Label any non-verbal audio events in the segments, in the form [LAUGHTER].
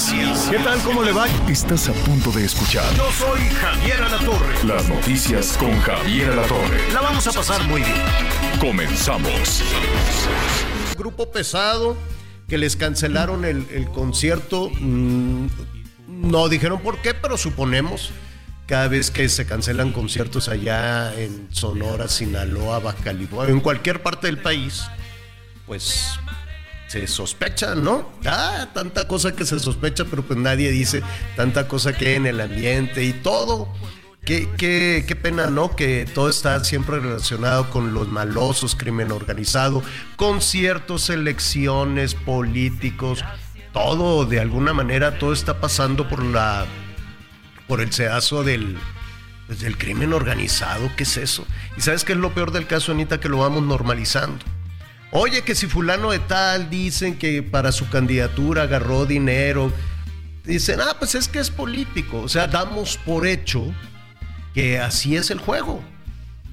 noticias. ¿Qué tal? ¿Cómo le va? Estás a punto de escuchar Yo soy Javier Alatorre. las noticias con Javier Alatorre. La vamos a pasar muy bien. Comenzamos. Grupo pesado que les cancelaron el, el concierto. mm, no dijeron por qué, pero suponemos. Cada vez que se cancelan conciertos allá en Sonora, Sinaloa, Baja California, en cualquier parte del país, pues se sospecha, ¿no? Ah, tanta cosa que se sospecha, pero pues nadie dice tanta cosa que hay en el ambiente y todo. Qué, qué, qué pena, ¿no? Que todo está siempre relacionado con los malosos, crimen organizado, conciertos, elecciones, políticos, todo, de alguna manera, todo está pasando por la por el sedazo del, del crimen organizado, ¿qué es eso? Y sabes qué es lo peor del caso, Anita, que lo vamos normalizando. Oye, que si fulano de tal dicen que para su candidatura agarró dinero, dicen, ah, pues es que es político. O sea, damos por hecho que así es el juego,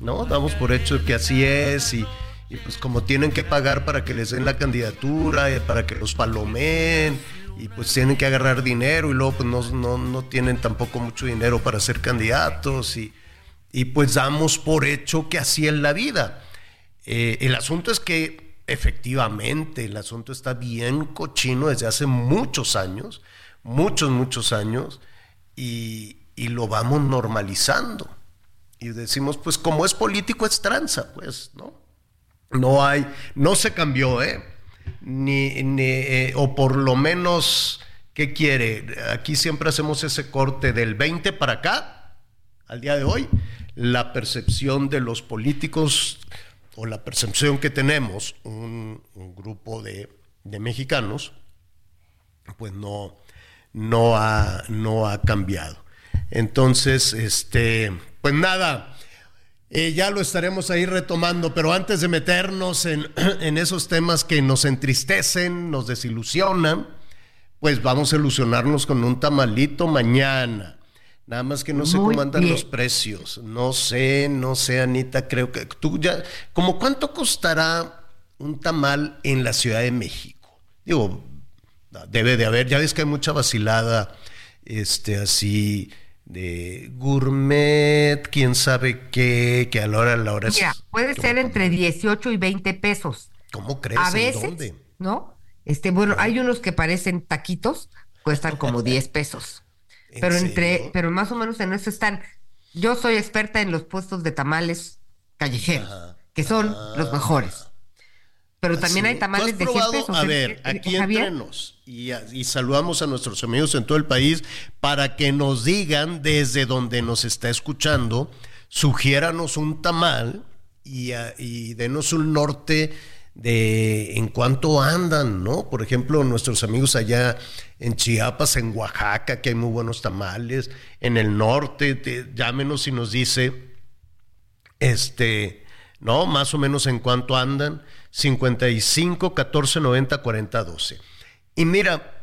¿no? Damos por hecho que así es y, y pues como tienen que pagar para que les den la candidatura, eh, para que los palomeen y pues tienen que agarrar dinero y luego pues no, no, no tienen tampoco mucho dinero para ser candidatos y, y pues damos por hecho que así es la vida. Eh, el asunto es que efectivamente el asunto está bien cochino desde hace muchos años, muchos, muchos años, y, y lo vamos normalizando. Y decimos, pues como es político es tranza, pues, ¿no? No hay, no se cambió, ¿eh? Ni, ni, eh, o por lo menos, ¿qué quiere? Aquí siempre hacemos ese corte del 20 para acá, al día de hoy, la percepción de los políticos o la percepción que tenemos, un, grupo de, de, mexicanos, pues no, no, ha, no ha cambiado. Entonces, este, pues nada, eh, ya lo estaremos ahí retomando, pero antes de meternos en, [CLEARS THROAT] en, esos temas que nos entristecen, nos desilusionan, pues vamos a ilusionarnos con un tamalito mañana. Nada más que no sé Muy cómo andan bien. los precios. No sé, no sé, Anita, creo que tú ya. ¿Cómo cuánto costará un tamal en la Ciudad de México? Digo, debe de haber, ya ves que hay mucha vacilada, este, así de gourmet, quién sabe qué, que a la hora a la hora Mira, es. puede ser entre 18 y 20 pesos. ¿Cómo crees? A ¿En veces, dónde? ¿no? Este, bueno, hay unos que parecen taquitos, cuestan como [LAUGHS] 10 pesos. ¿En Pero entre, pero más o menos en eso están. Yo soy experta en los puestos de tamales callejeros, Ajá. que son los mejores. Pero también Así. hay tamales ¿Tú de has 100 probado? pesos. A ¿eh? ver, Eh, aquí entrenos y, y saludamos a nuestros amigos en todo el país para que nos digan desde donde nos está escuchando, sugiéranos un tamal y, ah, y denos un norte de en cuánto andan, ¿no? Por ejemplo, nuestros amigos allá en Chiapas, en Oaxaca, que hay muy buenos tamales, en el norte, te- llámenos y nos dice este, ¿no? Más o menos en cuánto andan. 55, 14, 90, 40, 12. Y mira,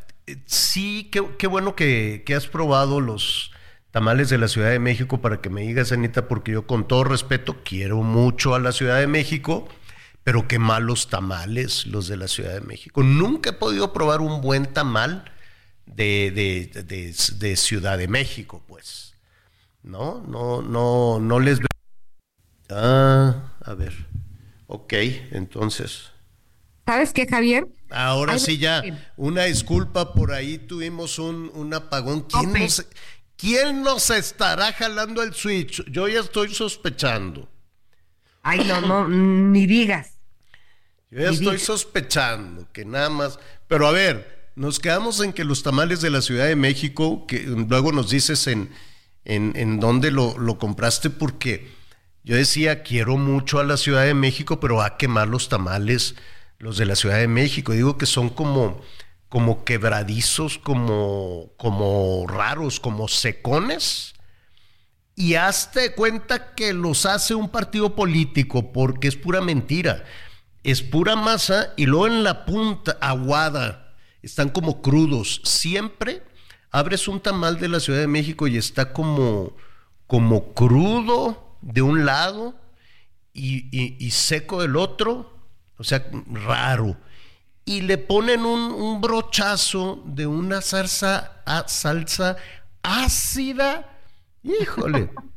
sí, qué, bueno que has probado los tamales de la Ciudad de México para que me digas, Anita, porque yo con todo respeto quiero mucho a la Ciudad de México, pero qué malos tamales los de la Ciudad de México. Nunca he podido probar un buen tamal de, de, de, de Ciudad de México, pues. No, no, no, no les veo. Ah, a ver. Ok, entonces. ¿Sabes qué, Javier? Ahora sí ya, una disculpa, por ahí tuvimos un, un apagón. ¿Quién nos, ¿Quién nos estará jalando el switch? Yo ya estoy sospechando. Ay, no, no, ni digas. Yo ya estoy sospechando que nada más. Pero a ver, nos quedamos en que los tamales de la Ciudad de México, que luego nos dices en, en, en dónde lo, lo compraste, porque yo decía, quiero mucho a la Ciudad de México, pero a quemar los tamales los de la Ciudad de México. Digo que son como, como quebradizos, como, como raros, como secones. Y hazte cuenta que los hace un partido político, porque es pura mentira. Es pura masa y luego en la punta, aguada, están como crudos. Siempre abres un tamal de la Ciudad de México y está como, como crudo de un lado y, seco del otro, o sea, raro. Y le ponen un, un brochazo de una salsa, a- salsa ácida, híjole, [LAUGHS]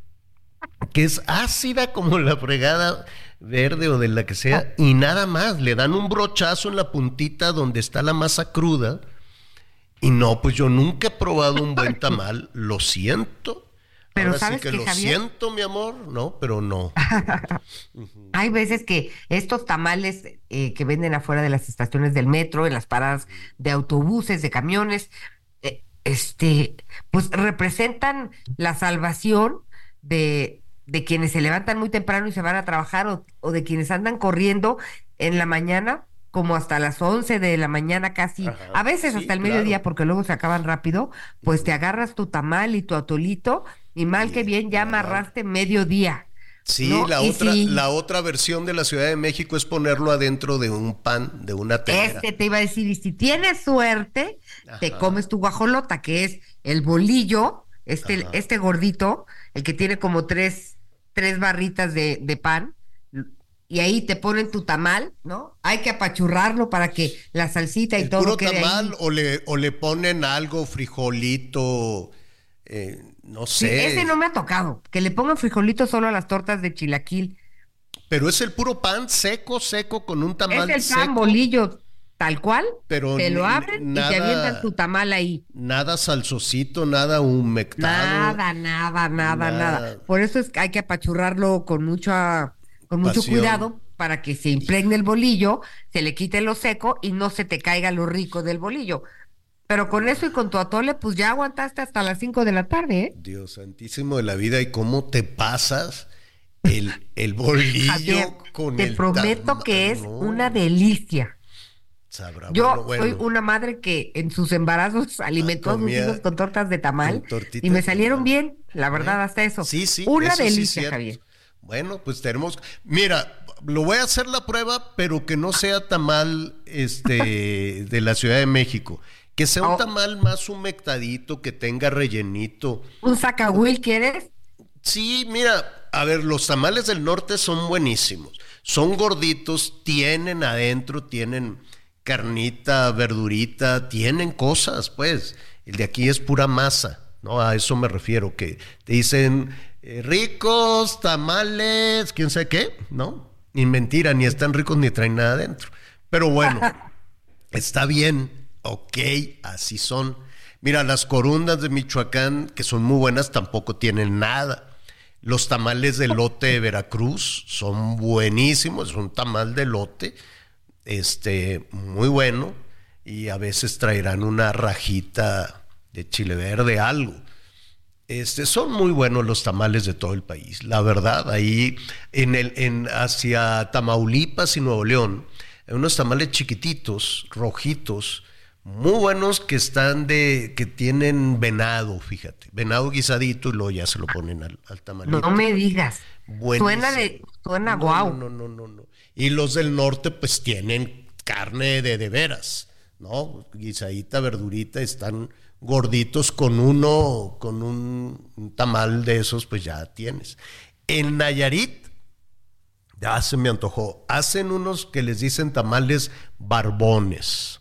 que es ácida como la fregada verde o de la que sea, y nada más, le dan un brochazo en la puntita donde está la masa cruda. Y no, pues yo nunca he probado un buen tamal, lo siento. Pero Ahora ¿sabes sí que lo Javier? siento, mi amor, no, pero no. [LAUGHS] Hay veces que estos tamales eh, que venden afuera de las estaciones del metro, en las paradas de autobuses, de camiones, eh, este, pues representan la salvación de, de quienes se levantan muy temprano y se van a trabajar o, o de quienes andan corriendo en la mañana como hasta las 11 de la mañana casi, Ajá, a veces sí, hasta el claro. mediodía porque luego se acaban rápido, pues te agarras tu tamal y tu atolito y mal que bien ya amarraste mediodía. Sí, ¿no? la Y otra, si- la otra versión de la Ciudad de México es ponerlo adentro de un pan, de una telera. Este te iba a decir, y si tienes suerte, te comes tu guajolota, que es el bolillo, este, Ajá. este gordito, el que tiene como tres, tres barritas de, de pan, y ahí te ponen tu tamal, ¿no? Hay que apachurrarlo para que la salsita y ¿El todo puro quede tamal ahí. o le, o le ponen algo, frijolito, eh, no Sí, sé. ese no me ha tocado, que le pongan frijolitos solo a las tortas de chilaquil. Pero es el puro pan seco, seco, con un tamal es el pan seco. bolillo tal cual, Pero te lo abren y te avientan tu tamal ahí. Nada salsosito, nada humectado. Nada, nada, nada, Nada. nada. Por eso es que hay que apachurrarlo con mucha, con mucho Pasión. cuidado para que se impregne el bolillo, se le quite lo seco y no se te caiga lo rico del bolillo. Pero con eso y con tu atole, pues ya aguantaste hasta las 5 de la tarde, ¿eh? Dios santísimo de la vida, ¿y cómo te pasas el, el [LAUGHS] bolillo Javier, con te el prometo que es No, una delicia. Sabrá, Yo bueno, bueno. soy una madre que en sus embarazos [LAUGHS] alimentó a sus hijos con tortas de tamal y me salieron bien, la verdad, hasta eso. Sí, sí. Una sí delicia. Javier. Bueno, pues tenemos. Mira, lo voy a hacer la prueba, pero que no sea tamal este, [LAUGHS] de la Ciudad de México. Que sea un Oh. tamal más humectadito, que tenga rellenito. ¿Un sacahuil quieres? Sí, mira, a ver, los tamales del norte son buenísimos. Son gorditos, tienen adentro, tienen carnita, verdurita, tienen cosas, pues. El de aquí es pura masa, ¿no? A eso me refiero, que te dicen eh, ricos, tamales, quién sabe qué, ¿no? Ni mentira, ni están ricos ni traen nada adentro. Pero bueno, [LAUGHS] está bien, ok, así son. Mira, las corundas de Michoacán, que son muy buenas, tampoco tienen nada. Los tamales de lote de Veracruz son buenísimos, es un tamal de lote, este, muy bueno, y a veces traerán una rajita de chile verde, algo. Este, son muy buenos los tamales de todo el país, la verdad. Ahí en el, en, hacia Tamaulipas y Nuevo León, hay unos tamales chiquititos, rojitos, muy buenos que están de, que tienen venado, fíjate, venado guisadito y luego ya se lo ponen al, al tamalito. No me digas. Buenísimo. Suena de, suena No, guau. No, no, no, no. Y los del norte, pues tienen carne de de veras, ¿no? Guisadita, verdurita, están gorditos con uno, con un, un tamal de esos, pues ya tienes. En Nayarit, ya se me antojó, hacen unos que les dicen tamales barbones.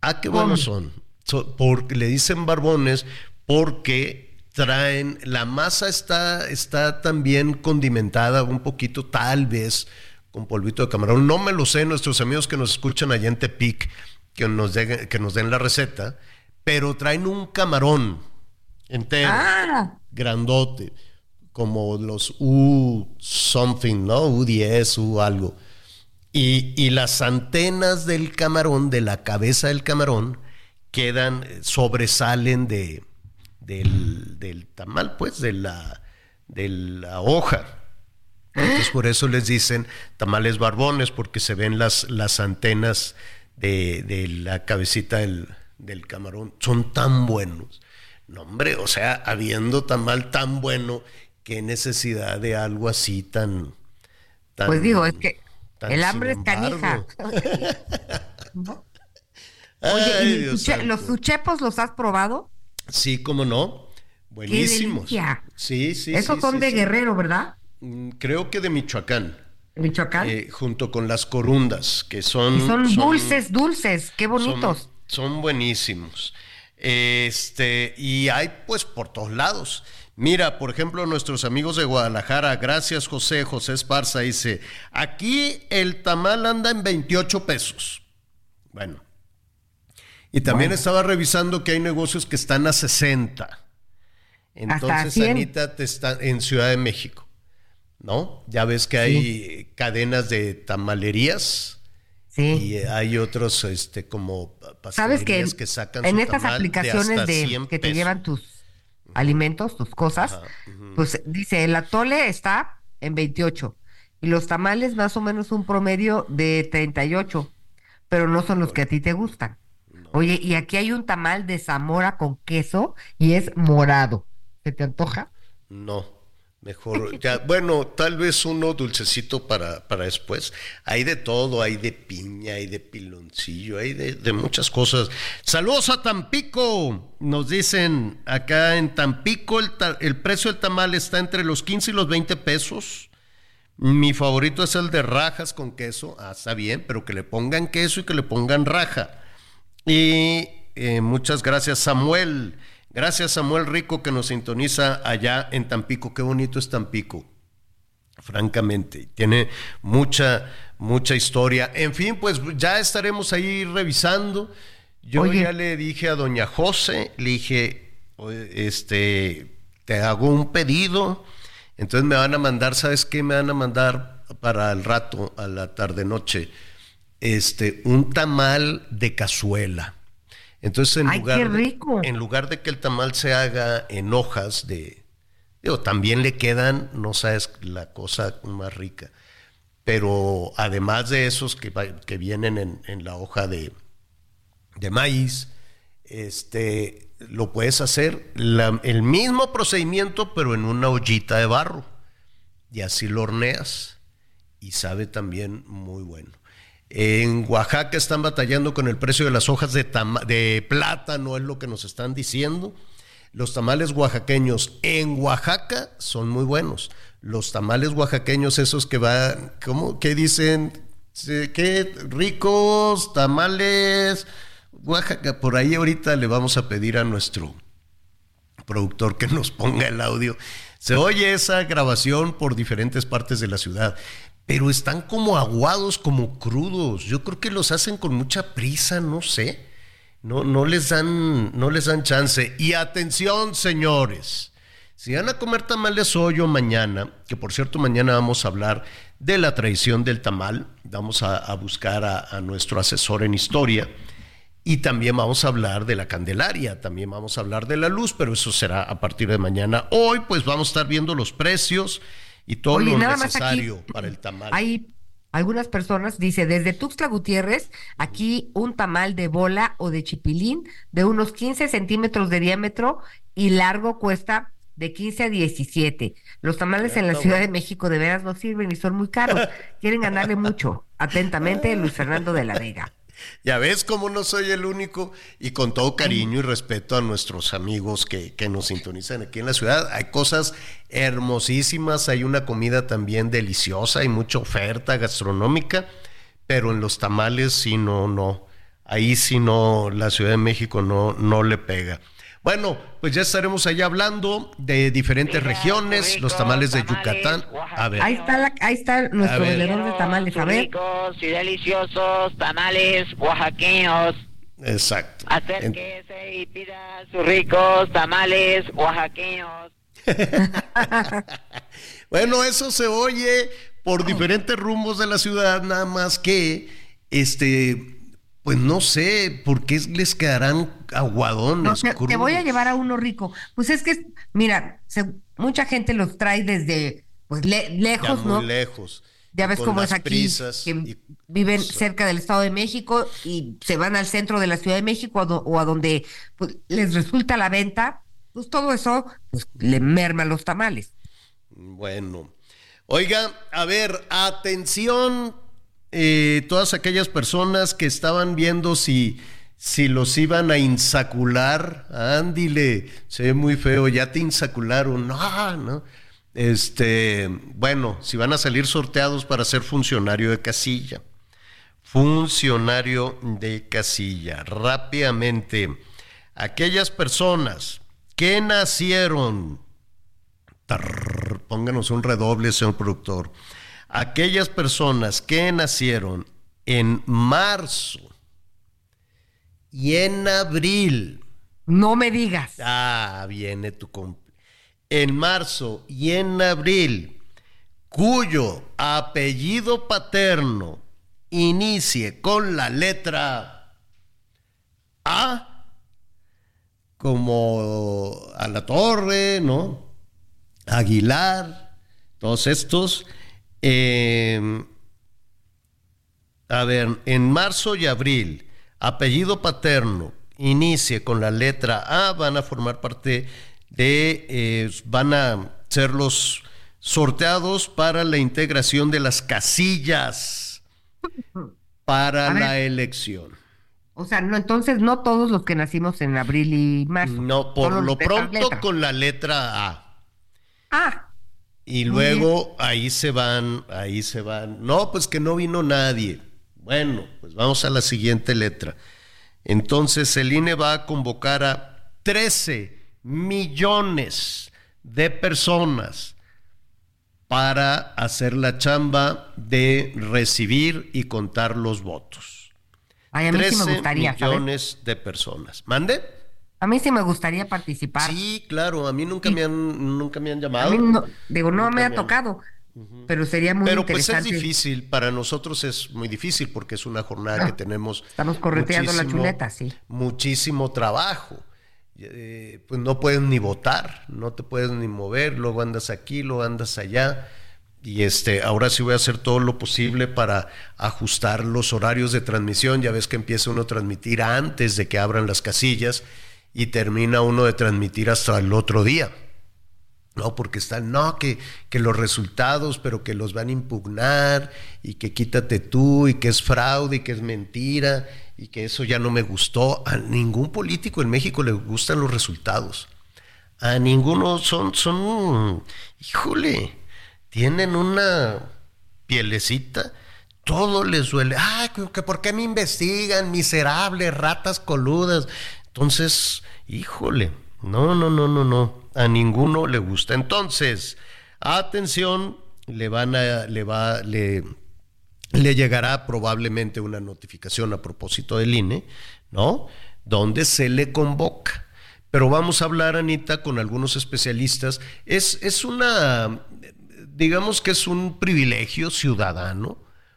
Ah, qué buenos son. So- porque le dicen barbones porque traen, la masa está, está también condimentada un poquito, tal vez, con polvito de camarón. No me lo sé, nuestros amigos que nos escuchan allá en Tepic, que nos, den, que nos den la receta, pero traen un camarón entero, Ah, grandote, como los U something, ¿no? U10, U algo. Y, y las antenas del camarón, de la cabeza del camarón, quedan, sobresalen de, del, del tamal, pues, de la, de la hoja. Entonces por eso les dicen tamales barbones, porque se ven las, las antenas de, de la cabecita del, del camarón. Son tan buenos. No, hombre, o sea, habiendo tamal tan bueno, qué necesidad de algo así tan... tan Pues digo, es que el hambre es canija. [LAUGHS] Oye, ¿y Dios los suchepos los has probado? Sí, cómo no. Buenísimos. delicia! Sí, sí. Esos sí, son sí, de sí. Guerrero, ¿verdad? Mm, Creo que de Michoacán. Michoacán. eh, junto con las corundas, que son. y son, dulces, dulces, qué bonitos. Son, son buenísimos. Este, y hay pues por todos lados. Mira, por ejemplo, nuestros amigos de Guadalajara, gracias José, José Esparza dice, aquí el tamal anda en 28 pesos. Bueno. Y también estaba revisando que hay negocios que están a 60. Entonces, 100. Anita, te está en Ciudad de México, ¿no? Ya ves que hay cadenas de tamalerías sí. y eh, hay otros este como Sabes que, pastelerías que sacan en su estas tamal aplicaciones de, 100 que te llevan tus alimentos, tus cosas, pues dice, el atole está en 28 y los tamales más o menos un promedio de 38, pero no son los que a ti te gustan. Oye, y aquí hay un tamal de Zamora con queso y es morado. ¿Se te antoja? No, mejor ya, bueno, tal vez uno dulcecito para, para después. Hay de todo, hay de piña, hay de piloncillo, hay de, muchas cosas. Saludos a Tampico. Nos dicen acá en Tampico el, el precio del tamal está entre los 15 y los 20 pesos. Mi favorito es el de rajas con queso. Ah, está bien, pero que le pongan queso y que le pongan raja. Y eh, muchas gracias, Samuel. Gracias, Samuel Rico, que nos sintoniza allá en Tampico. Qué bonito es Tampico, francamente. Tiene mucha, mucha historia. En fin, pues ya estaremos ahí revisando. Yo Oye. ya le dije a doña José, le dije, "Oye, este, te hago un pedido. Entonces me van a mandar, ¿sabes qué? Me van a mandar para el rato, a la tarde-noche, este, un tamal de cazuela. Entonces, en ¡Ay, lugar, de- en lugar de que el tamal se haga en hojas de, digo, también le quedan, no sabes, la cosa más rica. Pero además de esos que, que vienen en, en la hoja de, de maíz, este, lo puedes hacer la- el mismo procedimiento, pero en una ollita de barro. Y así lo horneas. Y sabe también muy bueno. En Oaxaca están batallando con el precio de las hojas de, de plátano, es lo que nos están diciendo. Los tamales oaxaqueños en Oaxaca son muy buenos. Los tamales oaxaqueños, esos que van, ¿cómo? ¿Qué dicen? ¿Qué ricos tamales? Oaxaca, por ahí ahorita le vamos a pedir a nuestro productor que nos ponga el audio. Se oye esa grabación por diferentes partes de la ciudad, pero están como aguados, como crudos. Yo creo que los hacen con mucha prisa, no sé. No, no les dan, no les dan chance. Y atención, señores. Si van a comer tamales hoy o mañana, que por cierto mañana vamos a hablar de la tradición del tamal, vamos a, buscar a nuestro asesor en historia. Y también vamos a hablar de la Candelaria, también vamos a hablar de la luz, pero eso será a partir de mañana. Hoy pues vamos a estar viendo los precios y todo Oye, lo aquí necesario para el tamal. Hay algunas personas, dice, desde Tuxtla Gutiérrez, aquí un tamal de bola o de chipilín de unos 15 centímetros de diámetro y largo cuesta de 15 a 17. Los tamales en la Ciudad de. México de veras no sirven y son muy caros. Quieren ganarle mucho. [LAUGHS] Atentamente, Luis Fernando de la Vega. Ya ves cómo no soy el único y con todo cariño y respeto a nuestros amigos que, que nos sintonizan aquí en la ciudad. Hay cosas hermosísimas, hay una comida también deliciosa, hay mucha oferta gastronómica, pero en los tamales sí no, no. Ahí sí no, la Ciudad de México no, no le pega. Bueno, pues ya estaremos allá hablando de diferentes Mira, regiones, los tamales de Yucatán. A ver. Ahí está, la, ahí está nuestro vendedor de tamales. A ver. ricos y deliciosos tamales oaxaqueños. Exacto. Acérquese y pida sus ricos tamales oaxaqueños. [LAUGHS] Bueno, eso se oye por diferentes rumbos de la ciudad, nada más que, este, pues no sé, por qué les quedarán aguadones. No, te, te voy a llevar a uno rico. Pues es que, mira, se- mucha gente los trae desde pues le- ya lejos, muy ¿no? lejos. Ya ves cómo es aquí, prisas que y- viven cerca del Estado de México y se van al centro de la Ciudad de México do- o a donde pues, les resulta la venta, pues todo eso pues, le merma los tamales. Bueno, oiga, a ver, atención, eh, todas aquellas personas que estaban viendo si, si los iban a insacular, ándile, se ve muy feo, ya te insacularon, no, no. Este, bueno, si van a salir sorteados para ser funcionario de casilla. Funcionario de casilla. Rápidamente, aquellas personas que nacieron pónganos un redoble, señor productor. Aquellas personas que nacieron en marzo y en abril. No me digas. Ah, viene tu comp- En marzo y en abril, cuyo apellido paterno inicie con la letra A, como a la torre, ¿no? Aguilar, todos estos. Eh, a ver, en marzo y abril, apellido paterno, inicie con la letra A, van a formar parte de, eh, van a ser los sorteados para la integración de las casillas para la elección. O sea, no, entonces no todos los que nacimos en abril y marzo. No, por lo pronto con la letra A. Ah, Y luego ahí se van, ahí se van. No, pues que no vino nadie. Bueno, pues vamos a la siguiente letra. Entonces el INE va a convocar a 13 millones de personas para hacer la chamba de recibir y contar los votos. ay, a mí sí 13 me gustaría, ¿sabes? millones de personas. ¿Mande? A mí sí me gustaría participar. Sí, claro, a mí nunca me han nunca me han A llamado. mí no, digo, no Nunca me ha han- tocado, pero sería muy Pero pues es interesante. difícil, para nosotros es muy difícil porque es una jornada que tenemos. Estamos correteando la chuleta, sí. Muchísimo trabajo. Eh, pues no puedes ni votar, no te puedes ni mover, luego andas aquí, luego andas allá. Y este, ahora sí voy a hacer todo lo posible para ajustar los horarios de transmisión. Ya ves que empieza uno a transmitir antes de que abran las casillas y termina uno de transmitir hasta el otro día. No, porque están, no, que, que los resultados, pero que los van a impugnar y que quítate tú y que es fraude y que es mentira y que eso ya no me gustó. A ningún político en México le gustan los resultados. A ninguno son, son, híjole, tienen una pielecita, todo les duele. Ay, que, por qué me investigan, miserables, ratas coludas. Entonces, híjole, no, no, no, no, no. A ninguno le gusta. Entonces, atención, le van a, le va, le, le llegará probablemente una notificación a propósito del INE, ¿no? Donde se le convoca. Pero vamos a hablar, Anita, con algunos especialistas. Es, es una, digamos que es un privilegio ciudadano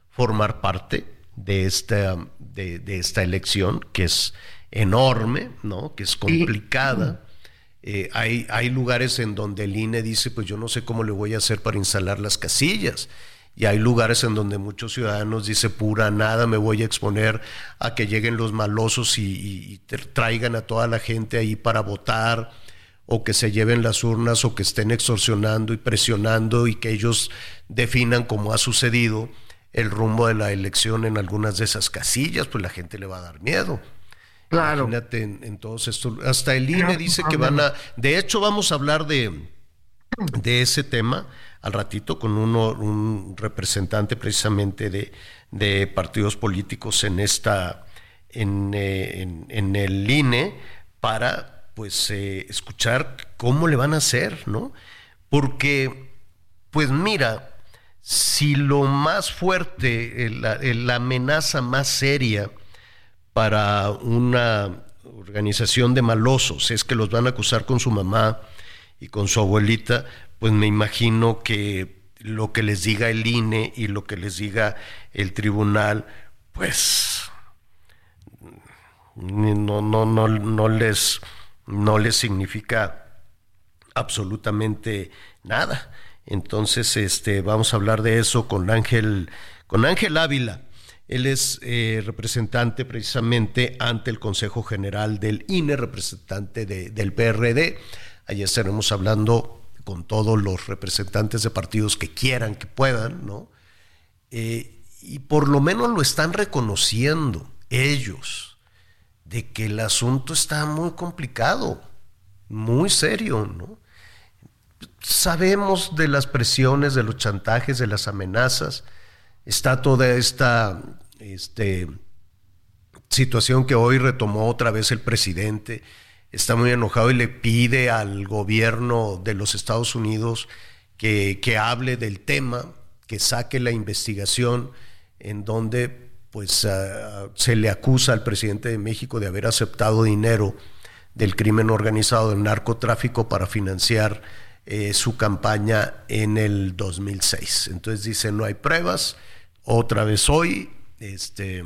formar parte de esta, de, de esta elección, que es enorme, ¿no? Que es complicada. Eh, hay, hay lugares en donde el INE dice, pues yo no sé cómo le voy a hacer para instalar las casillas. Y hay lugares en donde muchos ciudadanos dice pura nada, me voy a exponer a que lleguen los malosos y, y- traigan a toda la gente ahí para votar, o que se lleven las urnas, o que estén extorsionando y presionando y que ellos definan como ha sucedido el rumbo de la elección en algunas de esas casillas, pues la gente le va a dar miedo. Claro. Imagínate en, en todos estos. Hasta el INE dice que van a. De hecho, vamos a hablar de, de ese tema al ratito con uno, un representante precisamente de, de partidos políticos en esta. En, eh, en- en el INE para pues eh, escuchar cómo le van a hacer, ¿no? Porque, pues mira, si lo más fuerte, la, eh, la amenaza más seria para una organización de malosos es que los van a acusar con su mamá y con su abuelita, pues me imagino que lo que les diga el INE y lo que les diga el tribunal, pues no, no, no, no les no les significa absolutamente nada. Entonces, este, vamos a hablar de eso con Ángel, con Ángel Ávila. Él es eh, representante precisamente ante el Consejo General del INE, representante del PRD. Ayer estaremos hablando con todos los representantes de partidos que quieran, que puedan, ¿no? Eh, y por lo menos lo están reconociendo ellos, de que el asunto está muy complicado, muy serio, ¿no? Sabemos de las presiones, de los chantajes, de las amenazas, está toda esta este, situación que hoy retomó otra vez el presidente, está muy enojado y le pide al gobierno de los Estados Unidos que, que hable del tema, que saque la investigación en donde pues uh, se le acusa al presidente de México de haber aceptado dinero del crimen organizado, del narcotráfico para financiar eh, su campaña en el 2006. Entonces dice, no hay pruebas, otra vez hoy, este,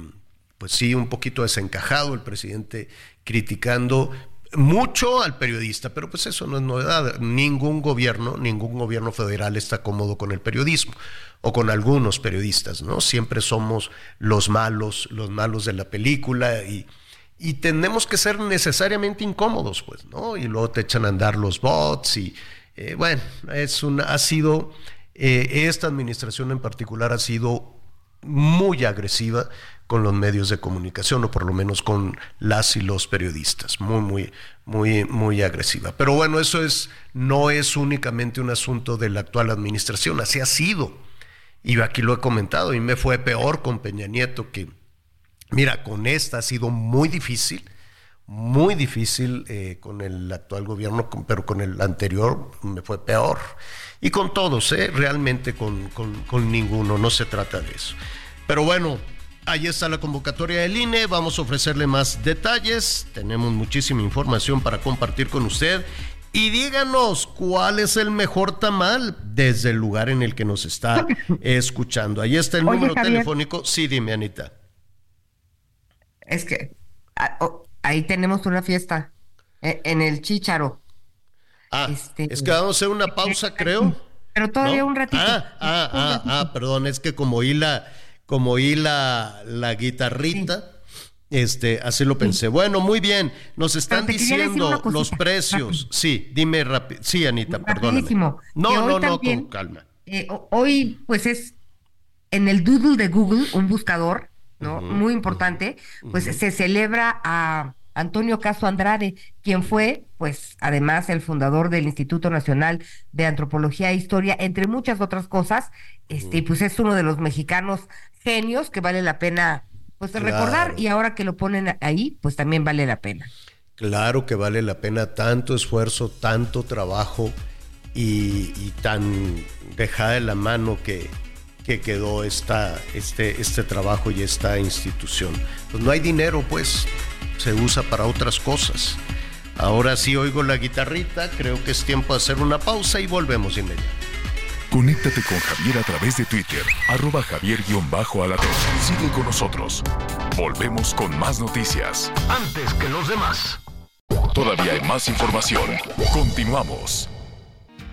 pues sí, un poquito desencajado el presidente criticando mucho al periodista, pero pues eso no es novedad. Ningún gobierno, ningún gobierno federal está cómodo con el periodismo o con algunos periodistas, ¿no? Siempre somos los malos, los malos de la película y, y tenemos que ser necesariamente incómodos, pues, ¿no? Y luego te echan a andar los bots y, eh, bueno, es una, ha sido, eh, esta administración en particular ha sido muy agresiva con los medios de comunicación o por lo menos con las y los periodistas, muy muy muy muy agresiva. Pero bueno, eso es no es únicamente un asunto de la actual administración, así ha sido. Y aquí lo he comentado y me fue peor con Peña Nieto que mira, con esta ha sido muy difícil, muy difícil eh, con el actual gobierno, pero con el anterior me fue peor. Y con todos, ¿eh? realmente con, con, ninguno, no se trata de eso. Pero bueno, ahí está la convocatoria del INE, vamos a ofrecerle más detalles, tenemos muchísima información para compartir con usted. Y díganos cuál es el mejor tamal desde el lugar en el que nos está [LAUGHS] escuchando. Ahí está el número telefónico. Sí, dime, Anita. Es que ah, oh, ahí tenemos una fiesta e, en el Chícharo. Ah, este, es que vamos a hacer una pausa, creo. Pero todavía un ratito. Ah, ah, ah, ah, perdón, es que como oí la, como oí la, la guitarrita, este, así lo pensé. Bueno, muy bien. Nos están diciendo los precios. Sí, dime rápido. Sí, Anita, perdón. No, no, no, con calma. Eh, hoy, pues es en el doodle de Google, un buscador, ¿no? Muy importante, pues se celebra a Antonio Caso Andrade, quien fue, pues, además el fundador del Instituto Nacional de Antropología e Historia, entre muchas otras cosas, este, pues es uno de los mexicanos genios que vale la pena, pues, recordar, y ahora que lo ponen ahí, pues también vale la pena. Claro que vale la pena tanto esfuerzo, tanto trabajo y, tan dejada de la mano que, que quedó esta, este, este trabajo y esta institución. Pues no hay dinero, pues se usa para otras cosas. Ahora sí oigo la guitarrita, creo que es tiempo de hacer una pausa y volvemos inmediatamente. Conéctate con Javier a través de Twitter, arroba javier-alatón. Sigue con nosotros. Volvemos con más noticias. Antes que los demás. Todavía hay más información. Continuamos.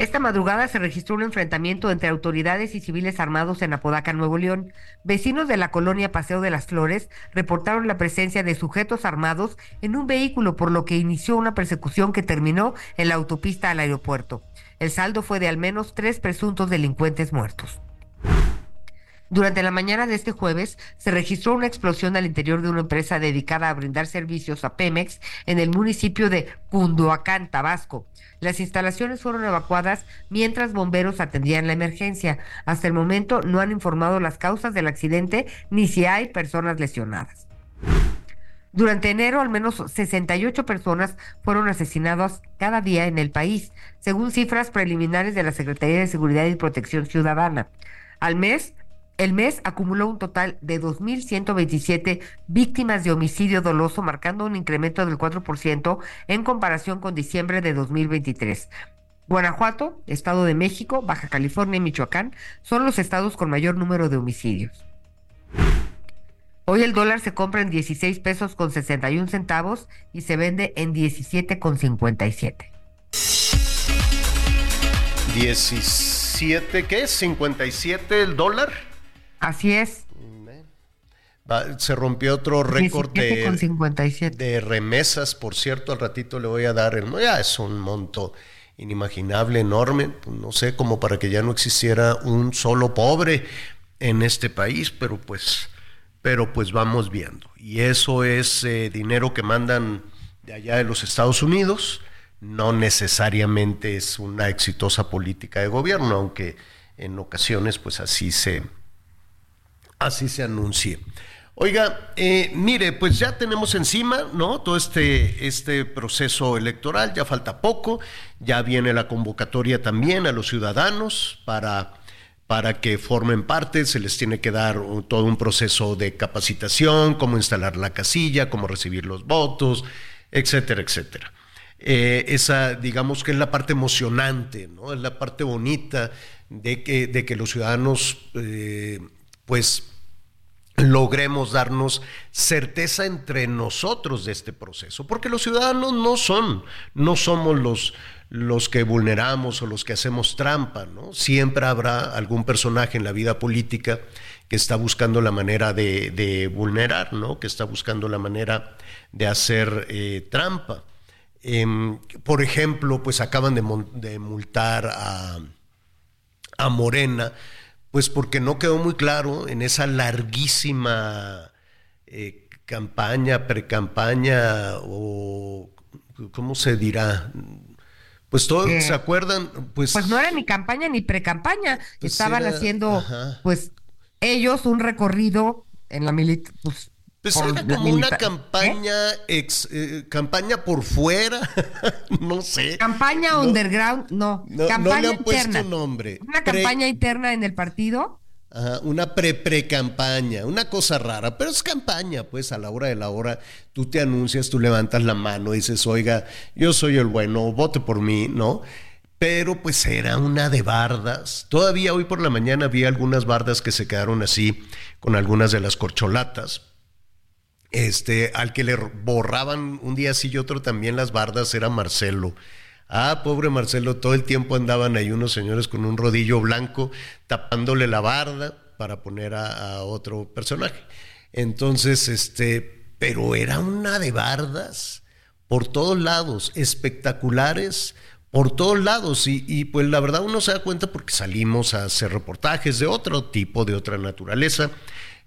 Esta madrugada se registró un enfrentamiento entre autoridades y civiles armados en Apodaca, Nuevo León. Vecinos de la colonia Paseo de las Flores reportaron la presencia de sujetos armados en un vehículo, por lo que inició una persecución que terminó en la autopista al aeropuerto. El saldo fue de al menos tres presuntos delincuentes muertos. Durante la mañana de este jueves se registró una explosión al interior de una empresa dedicada a brindar servicios a Pemex en el municipio de Cunduacán, Tabasco. Las instalaciones fueron evacuadas mientras bomberos atendían la emergencia. Hasta el momento no han informado las causas del accidente ni si hay personas lesionadas. Durante enero, al menos 68 personas fueron asesinadas cada día en el país, según cifras preliminares de la Secretaría de Seguridad y Protección Ciudadana. Al mes, El mes acumuló un total de 2.127 víctimas de homicidio doloso, marcando un incremento del 4% en comparación con diciembre de 2023. Guanajuato, Estado de México, Baja California y Michoacán son los estados con mayor número de homicidios. Hoy el dólar se compra en 16 pesos con 61 centavos y se vende en 17 con 57. 17, ¿qué es? 57 el dólar. Así es. Se rompió otro récord de, con 57. de remesas, por cierto, al ratito le voy a dar el... Ya es un monto inimaginable, enorme, no sé, como para que ya no existiera un solo pobre en este país, pero pues, pero pues vamos viendo. Y eso es eh, dinero que mandan de allá de los Estados Unidos, no necesariamente es una exitosa política de gobierno, aunque en ocasiones pues así se, así se anuncie. Oiga, eh, mire, pues ya tenemos encima, ¿no? Todo este, este proceso electoral, ya falta poco, ya viene la convocatoria también a los ciudadanos para, para que formen parte, se les tiene que dar todo un proceso de capacitación, cómo instalar la casilla, cómo recibir los votos, etcétera, etcétera. Eh, esa, digamos que es la parte emocionante, ¿no? Es la parte bonita de que, de que los ciudadanos, eh, pues, logremos darnos certeza entre nosotros de este proceso, porque los ciudadanos no son, no somos los, los que vulneramos o los que hacemos trampa, ¿no? Siempre habrá algún personaje en la vida política que está buscando la manera de, vulnerar, ¿no? Que está buscando la manera de hacer eh, trampa. Em, por ejemplo, pues acaban de, multar a, a Morena pues porque no quedó muy claro en esa larguísima eh, campaña, precampaña o ¿cómo se dirá? Pues todos se acuerdan, pues Pues no era ni campaña ni precampaña, pues estaban haciendo pues ellos un recorrido en la militar, pues pues era como una campaña, ex, eh, campaña por fuera, [LAUGHS] no sé. Campaña underground, no. campaña le han puesto nombre. Una campaña interna en el partido. Ajá, una pre-pre-campaña, una cosa rara, pero es campaña, pues a la hora de la hora tú te anuncias, tú levantas la mano y dices, oiga, yo soy el bueno, vote por mí, ¿no? Pero pues era una de bardas. Todavía hoy por la mañana vi algunas bardas que se quedaron así con algunas de las corcholatas este, al que le borraban un día sí y otro también las bardas era Marcelo. Ah, pobre Marcelo, todo el tiempo andaban ahí unos señores con un rodillo blanco tapándole la barda para poner a, otro personaje. Entonces, este, pero era una de bardas por todos lados, espectaculares por todos lados. Y, y, pues la verdad uno se da cuenta porque salimos a hacer reportajes de otro tipo, de otra naturaleza.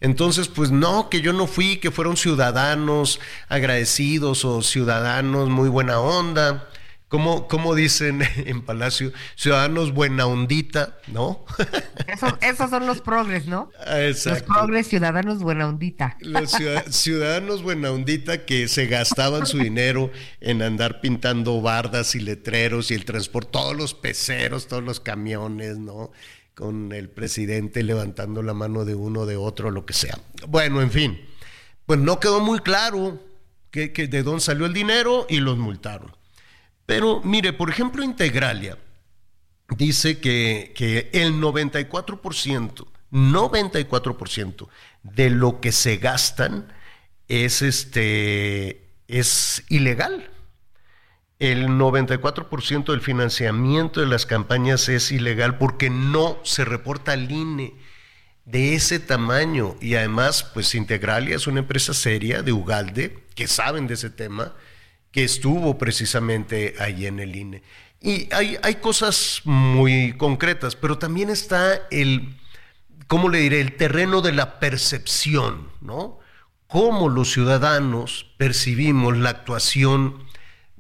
Entonces, pues no, que yo no fui, que fueron ciudadanos agradecidos o ciudadanos muy buena onda. Como, como dicen [LAUGHS] en Palacio, ciudadanos buena ondita, ¿no? Esos, son los progres, ¿no? [LAUGHS] Exacto. Los progres ciudadanos buena ondita. Los ciudadanos buena ondita que se gastaban su dinero en andar pintando bardas y letreros y el transporte, todos los peceros, todos los camiones, ¿no? Con el presidente levantando la mano de uno, de otro, lo que sea. Bueno, en fin, pues no quedó muy claro que, de dónde salió el dinero y los multaron. Pero mire, por ejemplo, Integralia dice que, que el 94%, 94% de lo que se gastan es, este, es ilegal el 94% del financiamiento de las campañas es ilegal porque no se reporta al INE de ese tamaño y además pues Integralia es una empresa seria de Ugalde que saben de ese tema que estuvo precisamente ahí en el INE. Y hay, hay cosas muy concretas, pero también está el, ¿cómo le diré? El terreno de la percepción, ¿no? Cómo los ciudadanos percibimos la actuación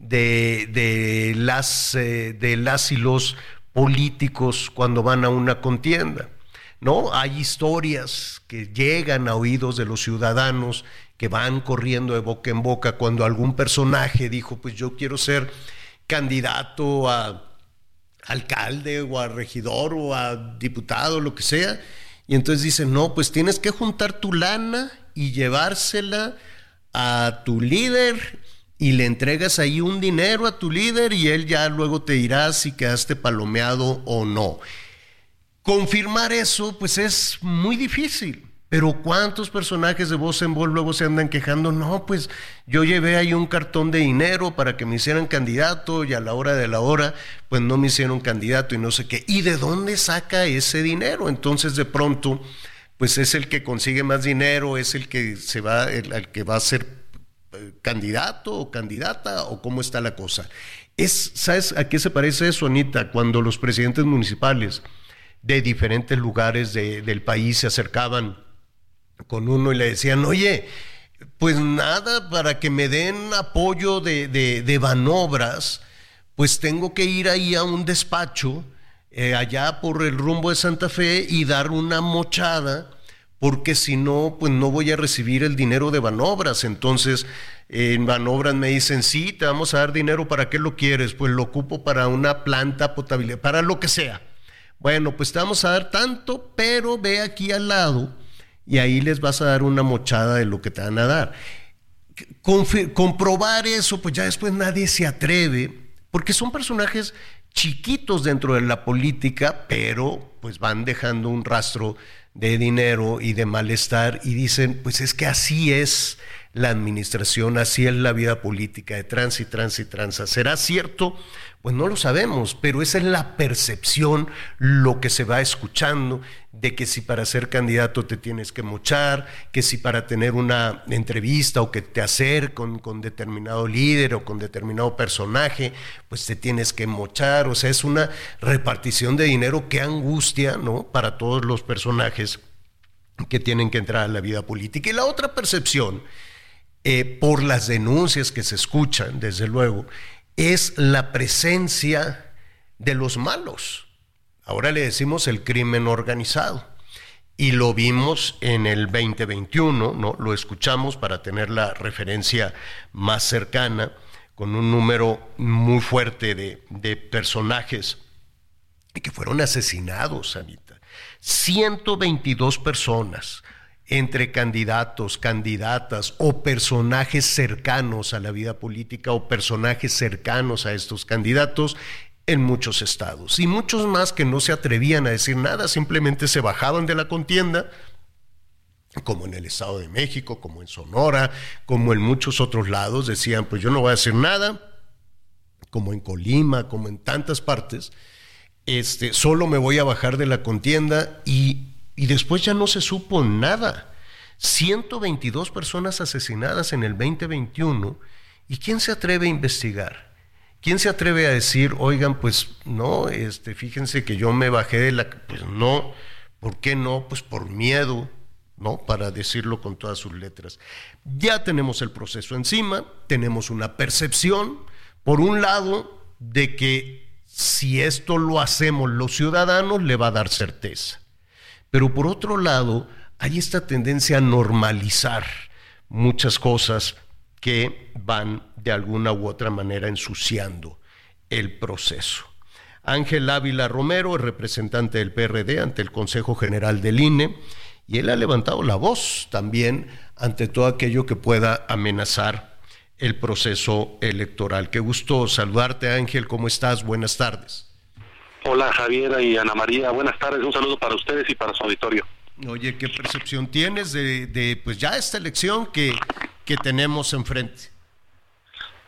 de, las, eh, de las y los políticos cuando van a una contienda. ¿No? Hay historias que llegan a oídos de los ciudadanos que van corriendo de boca en boca cuando algún personaje dijo, pues yo quiero ser candidato a alcalde o a regidor o a diputado, lo que sea, Y entonces dicen, no, pues tienes que juntar tu lana y llevársela a tu líder y le entregas ahí un dinero a tu líder y él ya luego te dirá si quedaste palomeado o no. Confirmar eso pues es muy difícil. Pero ¿cuántos personajes de voz en voz luego se andan quejando? No, pues yo llevé ahí un cartón de dinero para que me hicieran candidato y a la hora de la hora, pues no me hicieron candidato y no sé qué. ¿Y de dónde saca ese dinero? Entonces de pronto, pues es el que consigue más dinero, es el que se va, el, que va a ser candidato o candidata o cómo está la cosa. Es, ¿Sabes a qué se parece eso, Anita? Cuando los presidentes municipales de diferentes lugares del país se acercaban con uno y le decían, oye, pues nada, para que me den apoyo de, de, pues tengo que ir ahí a un despacho eh, allá por el rumbo de Santa Fe y dar una mochada, porque si no, pues no voy a recibir el dinero de banobras. Entonces, en banobras me dicen, sí, te vamos a dar dinero, ¿para qué lo quieres? Pues lo ocupo para una planta potable, para lo que sea. Bueno, pues te vamos a dar tanto, pero ve aquí al lado y ahí les vas a dar una mochada de lo que te van a dar. comprobar eso, pues ya después nadie se atreve, porque son personajes chiquitos dentro de la política, pero pues van dejando un rastro de dinero y de malestar y dicen, pues es que así es la administración, así es la vida política de trans y trans y transa. ¿Será cierto? Pues no lo sabemos, pero esa es la percepción, lo que se va escuchando, de que si para ser candidato te tienes que mochar, que si para tener una entrevista o que te hacer con, con determinado líder o con determinado personaje, pues te tienes que mochar. O sea, es una repartición de dinero que angustia, ¿no? Para todos los personajes que tienen que entrar a la vida política. Y la otra percepción, eh, por las denuncias que se escuchan, desde luego, es la presencia de los malos. Ahora le decimos el crimen organizado. Y lo vimos en el 2021, ¿no? Lo escuchamos para tener la referencia más cercana, con un número muy fuerte de, de personajes que fueron asesinados, Anita. 122 personas entre candidatos, candidatas o personajes cercanos a la vida política o personajes cercanos a estos candidatos en muchos estados. Y muchos más que no se atrevían a decir nada, simplemente se bajaban de la contienda, como en el Estado de México, como en Sonora, como en muchos otros lados, decían, pues yo no voy a decir nada, como en Colima, como en tantas partes, este, solo me voy a bajar de la contienda y y después ya no se supo nada. 122 personas asesinadas en el 2021. ¿Y quién se atreve a investigar? ¿Quién se atreve a decir, oigan, pues no, este, fíjense que yo me bajé de la... Pues no, ¿por qué no? Pues por miedo, ¿no? Para decirlo con todas sus letras. Ya tenemos el proceso encima, tenemos una percepción, por un lado, de que si esto lo hacemos los ciudadanos, le va a dar certeza. Pero por otro lado, hay esta tendencia a normalizar muchas cosas que van de alguna u otra manera ensuciando el proceso. Ángel Ávila Romero es representante del PRD ante el Consejo General del INE y él ha levantado la voz también ante todo aquello que pueda amenazar el proceso electoral. Qué gusto saludarte Ángel, ¿cómo estás? Buenas tardes. Hola Javiera y Ana María, buenas tardes, un saludo para ustedes y para su auditorio. Oye, ¿qué percepción tienes de, pues ya esta elección que, que tenemos enfrente?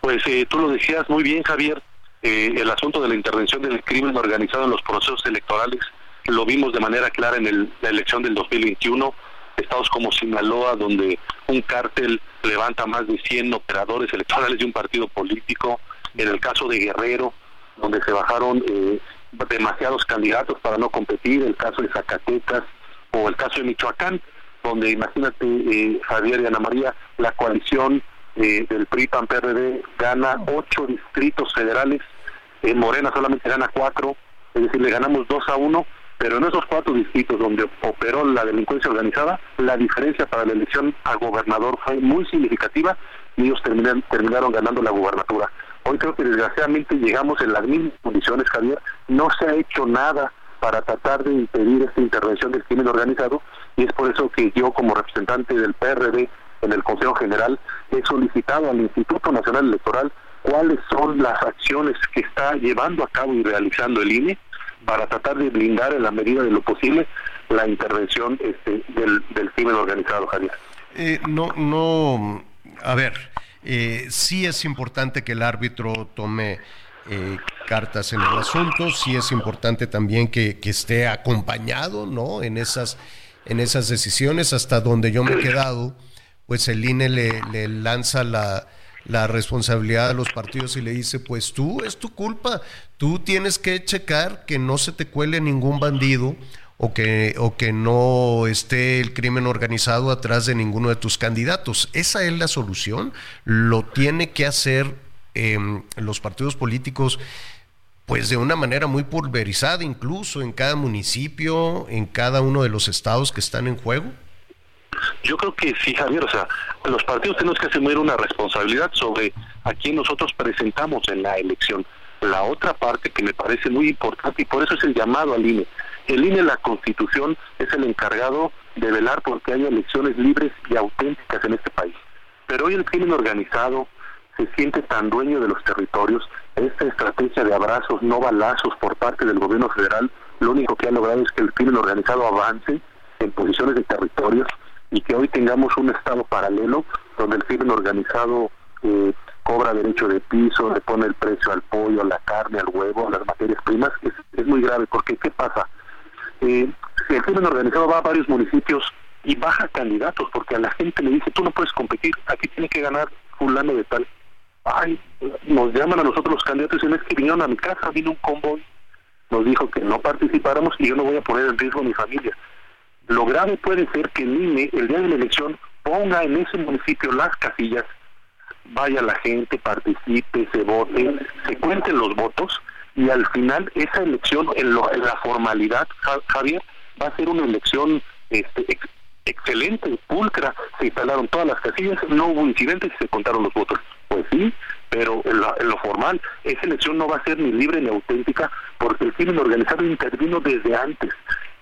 Pues eh, tú lo decías muy bien, Javier, eh, el asunto de la intervención del crimen organizado en los procesos electorales lo vimos de manera clara en la elección del 2021, estados como Sinaloa, donde un cártel levanta más de 100 operadores electorales de un partido político, en el caso de Guerrero, donde se bajaron eh, demasiados candidatos para no competir, el caso de Zacatecas o el caso de Michoacán, donde imagínate eh, Javier y Ana María, la coalición eh, del PRI PAN PRD gana ocho distritos federales, en Morena solamente gana cuatro, es decir, le ganamos dos a uno, pero en esos cuatro distritos donde operó la delincuencia organizada, la diferencia para la elección a gobernador fue muy significativa y ellos terminan, terminaron ganando la gubernatura. Hoy creo que desgraciadamente llegamos en las mismas condiciones, Javier. No se ha hecho nada para tratar de impedir esta intervención del crimen organizado y es por eso que yo como representante del PRD en el Consejo General he solicitado al Instituto Nacional Electoral cuáles son las acciones que está llevando a cabo y realizando el INE para tratar de blindar en la medida de lo posible la intervención este, del, crimen organizado, Javier. Eh, no, no, a ver, eh, sí es importante que el árbitro tome eh, cartas en el asunto, sí es importante también que, esté acompañado, ¿no? En esas, en esas decisiones, hasta donde yo me he quedado, pues el INE le, le lanza la, la responsabilidad a los partidos y le dice, pues tú, es tu culpa, tú tienes que checar que no se te cuele ningún bandido o que, o que no esté el crimen organizado atrás de ninguno de tus candidatos. Esa es la solución. Lo tiene que hacer eh, los partidos políticos pues de una manera muy pulverizada, incluso en cada municipio, en cada uno de los estados que están en juego. Yo creo que sí, Javier, o sea, los partidos tenemos que asumir una responsabilidad sobre a quién nosotros presentamos en la elección. La otra parte que me parece muy importante y por eso es el llamado al INE. El INE, la Constitución, es el encargado de velar porque haya elecciones libres y auténticas en este país. Pero hoy el crimen organizado se siente tan dueño de los territorios, esta estrategia de abrazos, no balazos por parte del gobierno federal, lo único que ha logrado es que el crimen organizado avance en posiciones de territorios y que hoy tengamos un estado paralelo donde el crimen organizado eh, cobra derecho de piso, le pone el precio al pollo, a la carne, al huevo, a las materias primas, es, es muy grave porque ¿qué pasa? Eh, el crimen organizado va a varios municipios y baja candidatos porque a la gente le dice tú no puedes competir, aquí tiene que ganar fulano de tal. Ay, nos llaman a nosotros los candidatos y dicen es que vinieron a mi casa, vino un convoy, nos dijo que no participáramos y yo no voy a poner en riesgo a mi familia. Lo grave puede ser que el INE, el día de la elección, ponga en ese municipio las casillas, vaya la gente, participe, se vote, se cuenten los votos y al final esa elección, en, lo, en la formalidad, Javier, va a ser una elección este, ex, excelente, pulcra, se instalaron todas las casillas, no hubo incidentes y se contaron los votos. Pues sí, pero en, la, en, lo formal, esa elección no va a ser ni libre ni auténtica porque el crimen organizado intervino desde antes.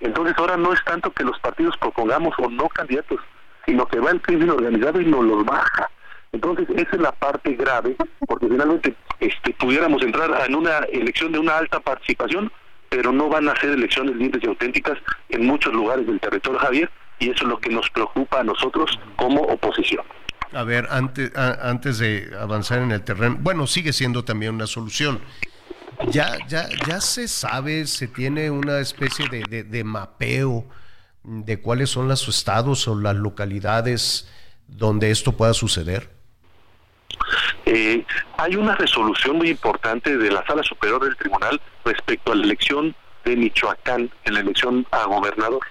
Entonces ahora no es tanto que los partidos propongamos o no candidatos, sino que va el crimen organizado y nos los baja. Entonces esa es la parte grave, porque finalmente este, pudiéramos entrar en una elección de una alta participación, pero no van a ser elecciones libres y auténticas en muchos lugares del territorio, Javier, y eso es lo que nos preocupa a nosotros como oposición. A ver, antes, antes de avanzar en el terreno, bueno, sigue siendo también una solución. Ya, ya, ya se sabe, se tiene una especie de, de mapeo de cuáles son los estados o las localidades donde esto pueda suceder. Eh, hay una resolución muy importante de la Sala Superior del Tribunal respecto a la elección de Michoacán, en la elección a gobernador.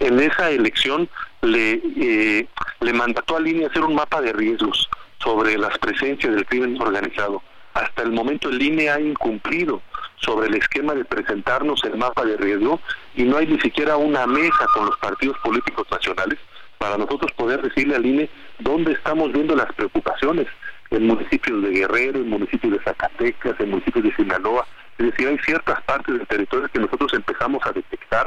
En esa elección le, eh, le mandató al INE hacer un mapa de riesgos sobre las presencias del crimen organizado. Hasta el momento el INE ha incumplido sobre el esquema de presentarnos el mapa de riesgo y no hay ni siquiera una mesa con los partidos políticos nacionales para nosotros poder decirle al INE dónde estamos viendo las preocupaciones en municipios de Guerrero, en municipios de Zacatecas, en municipios de Sinaloa. Es decir, hay ciertas partes del territorio que nosotros empezamos a detectar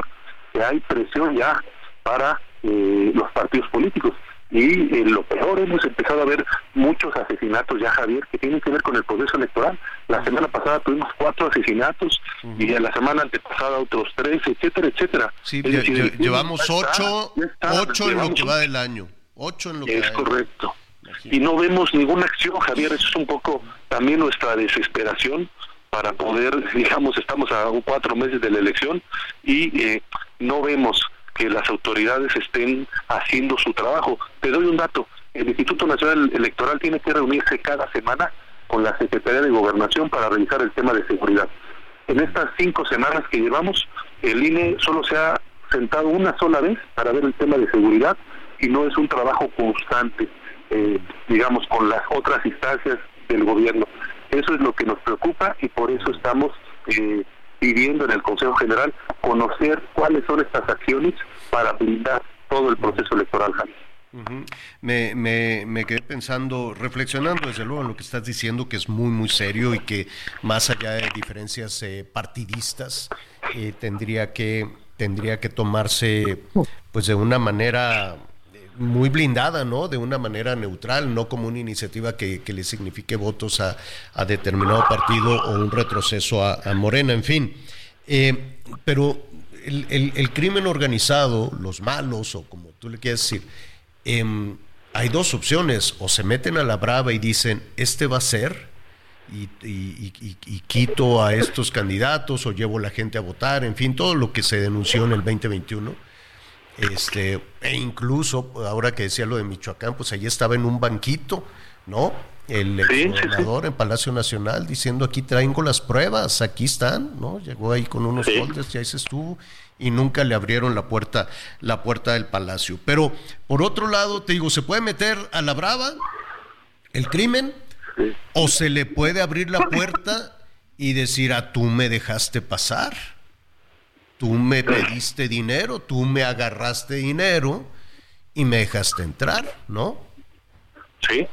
que hay presión ya para eh, los partidos políticos. Y eh, lo peor, hemos empezado a ver muchos asesinatos ya, Javier, que tienen que ver con el proceso electoral. La semana pasada tuvimos cuatro asesinatos uh -huh. y en la semana antepasada otros tres, etcétera, etcétera. Sí, decir, llevamos ocho, ocho en lo que va del año. Ocho en lo que Es correcto. Y no vemos ninguna acción, Javier. Eso es un poco también nuestra desesperación para poder, digamos, estamos a cuatro meses de la elección y eh, no vemos que las autoridades estén haciendo su trabajo. Te doy un dato. El Instituto Nacional Electoral tiene que reunirse cada semana con la Secretaría de Gobernación para revisar el tema de seguridad. En estas cinco semanas que llevamos, el INE solo se ha sentado una sola vez para ver el tema de seguridad y no es un trabajo constante, eh, digamos, con las otras instancias del gobierno. Eso es lo que nos preocupa y por eso estamos eh, pidiendo en el Consejo General conocer cuáles son estas acciones para blindar todo el proceso electoral, Javier. Me, me, me, quedé pensando, reflexionando desde luego en lo que estás diciendo, que es muy, muy serio y que más allá de diferencias eh, partidistas, eh, tendría que tendría que tomarse pues de una manera muy blindada, ¿no? De una manera neutral, no como una iniciativa que, le signifique votos a, determinado partido o un retroceso a, Morena, en fin. Eh, pero el, crimen organizado, los malos, o como tú le quieras decir, em, hay dos opciones, o se meten a la brava y dicen, este va a ser, y, quito a estos candidatos o llevo a la gente a votar, en fin, todo lo que se denunció en el 2021. Este, e incluso, ahora que decía lo de Michoacán, pues allí estaba en un banquito, ¿no? El gobernador en Palacio Nacional diciendo aquí traigo las pruebas, aquí están, ¿no? Llegó ahí con unos folders, ya se estuvo, y nunca le abrieron la puerta, la puerta del palacio. Pero por otro lado, te digo, se puede meter a la brava el crimen, o se le puede abrir la puerta y decir, a ah, tú me dejaste pasar, tú me pediste dinero, tú me agarraste dinero y me dejaste entrar, ¿no? Sí,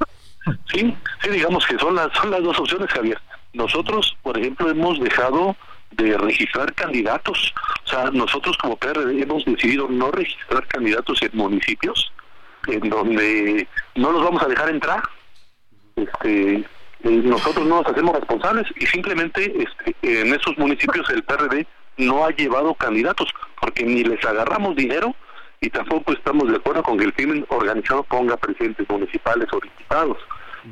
sí, sí, digamos que son las, son las dos opciones, Javier. Nosotros, por ejemplo, hemos dejado de registrar candidatos. O sea, nosotros como PRD hemos decidido no registrar candidatos en municipios en donde no los vamos a dejar entrar este, eh, nosotros no nos hacemos responsables y simplemente este, en esos municipios el PRD no ha llevado candidatos porque ni les agarramos dinero y tampoco estamos de acuerdo con que el crimen organizado ponga presidentes municipales o diputados.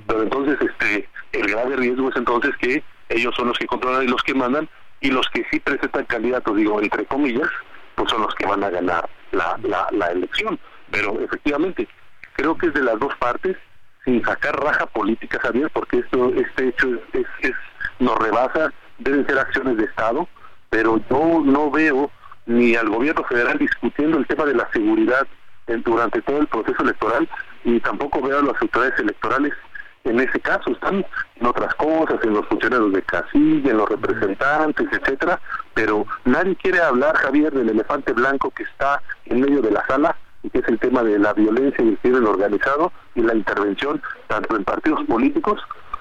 Pero entonces este el grave riesgo es entonces que ellos son los que controlan y los que mandan y los que sí presentan candidatos, digo, entre comillas, pues son los que van a ganar la, la, elección. Pero efectivamente, creo que es de las dos partes sin sacar raja política, Javier, porque esto, este hecho es, es, nos rebasa, deben ser acciones de Estado, pero yo no veo ni al gobierno federal discutiendo el tema de la seguridad durante todo el proceso electoral y tampoco veo a las autoridades electorales en ese caso, están en otras cosas, en los funcionarios de casilla, en los representantes, etcétera, pero nadie quiere hablar, Javier, del elefante blanco que está en medio de la sala que es el tema de la violencia y el crimen organizado y la intervención tanto en partidos políticos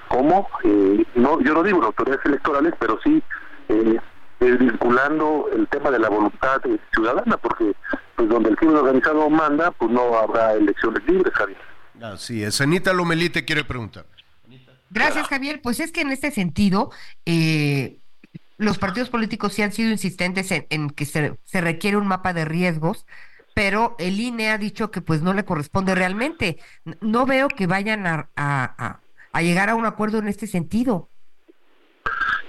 como, eh, no yo no digo en autoridades electorales, pero sí eh, eh, vinculando el tema de la voluntad ciudadana, porque pues donde el crimen organizado manda, pues no habrá elecciones libres, Javier. Así es. Anita Lomelí te quiere preguntar. Gracias, Javier. Pues es que en este sentido, los partidos políticos sí han sido insistentes en, que se, se requiere un mapa de riesgos pero el INE ha dicho que pues no le corresponde realmente. No veo que vayan a, a, a llegar a un acuerdo en este sentido.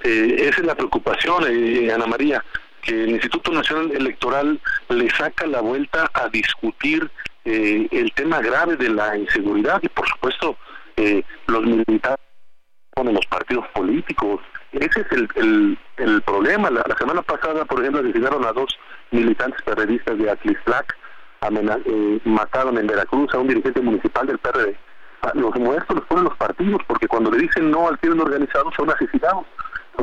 Eh, esa es la preocupación, eh, Ana María, que el Instituto Nacional Electoral le saca la vuelta a discutir eh, el tema grave de la inseguridad y por supuesto los militares con los partidos políticos. Ese es el, problema. La, semana pasada, por ejemplo, designaron a dos militantes periodistas de Atlislac, eh, mataron en Veracruz a un dirigente municipal del PRD. Ah, los muertos los ponen los partidos, porque cuando le dicen no al crimen organizado son asesinados.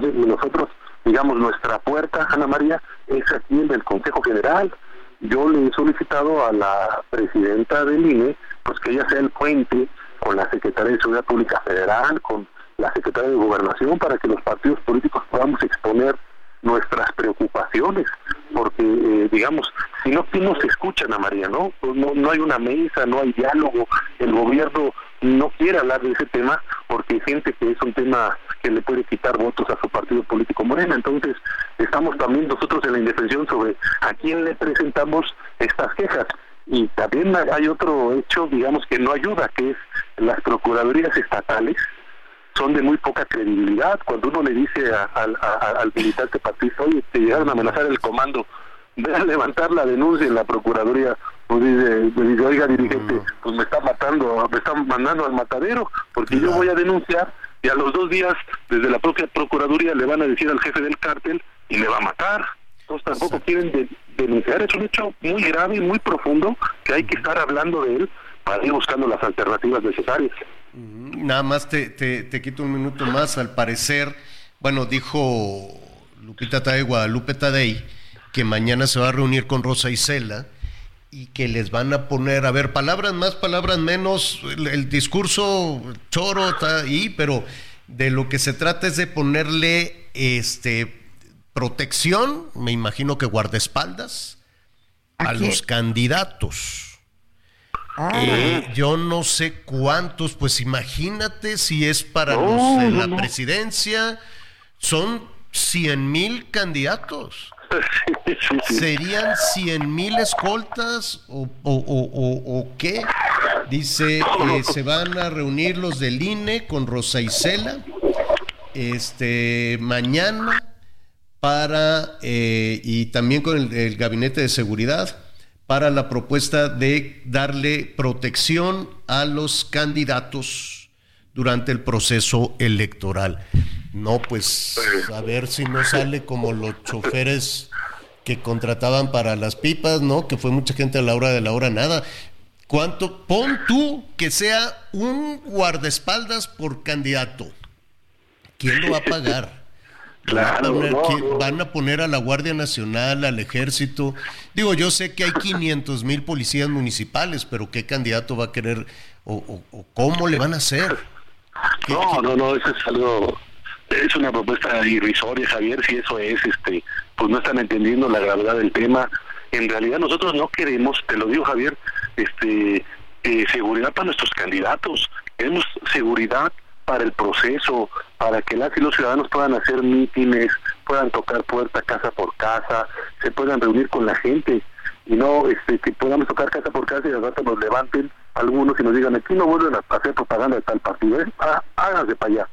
Entonces nosotros, digamos, nuestra puerta, Ana María, es aquí en el Consejo General. Yo le he solicitado a la presidenta del INE, pues que ella sea el puente con la Secretaría de Seguridad Pública Federal, con la Secretaría de Gobernación, para que los partidos políticos podamos exponer nuestras preocupaciones, porque, eh, digamos, si no, no se escuchan a María, ¿no? Pues ¿no? No hay una mesa, no hay diálogo, el gobierno no quiere hablar de ese tema porque siente que es un tema que le puede quitar votos a su partido político Morena. Entonces, estamos también nosotros en la indefensión sobre a quién le presentamos estas quejas. Y también hay otro hecho, digamos, que no ayuda, que es las procuradurías estatales, son de muy poca credibilidad. Cuando uno le dice al militante partista, oye, te llegaron a amenazar el comando, [LAUGHS] ve a levantar la denuncia en la Procuraduría, pues dice, oiga dirigente, mm. pues me está matando, me están mandando al matadero, porque yo voy a denunciar y a los dos días desde la propia Procuraduría le van a decir al jefe del cártel y le va a matar. Entonces tampoco quieren denunciar, es un hecho muy grave y muy profundo que hay que estar hablando de él para ir buscando las alternativas necesarias. Nada más te, te, quito un minuto más. Al parecer, bueno, dijo Lupita Tadei, Guadalupe Tadei, que mañana se va a reunir con Rosa Isela y que les van a poner, a ver, palabras más, palabras menos, el, discurso choro está ahí, pero de lo que se trata es de ponerle este protección, me imagino que guardaespaldas, a, los candidatos. Ah. Eh, yo no sé cuántos, pues imagínate si es para los de la presidencia, son 100 mil candidatos. ¿Serían 100 mil escoltas o, o, o, o, qué? Dice, eh, se van a reunir los del INE con Rosa Isela este, mañana para, eh, y también con el, el Gabinete de Seguridad, para la propuesta de darle protección a los candidatos durante el proceso electoral. No, pues a ver si no sale como los choferes que contrataban para las pipas, ¿no? Que fue mucha gente a la hora de la hora nada. ¿Cuánto? Pon tú que sea un guardaespaldas por candidato. ¿Quién lo va a pagar? Claro, van, a poner, no, ¿quién- no. van a poner a la Guardia Nacional, al Ejército. Digo, yo sé que hay 500 mil policías municipales, pero ¿qué candidato va a querer o, o- o cómo le van a hacer? ¿Qué- No, qué- no, no, eso es algo, es una propuesta irrisoria, Javier, si eso es, este, pues no están entendiendo la gravedad del tema. En realidad nosotros no queremos, te lo digo Javier, este, eh, seguridad para nuestros candidatos, queremos seguridad para el proceso, para que las y los ciudadanos puedan hacer mítines, puedan tocar puerta casa por casa, se puedan reunir con la gente y no este, que podamos tocar casa por casa y al rato nos levanten algunos y nos digan aquí no vuelven a hacer propaganda de tal partido, ¿eh? Ah, háganse para allá.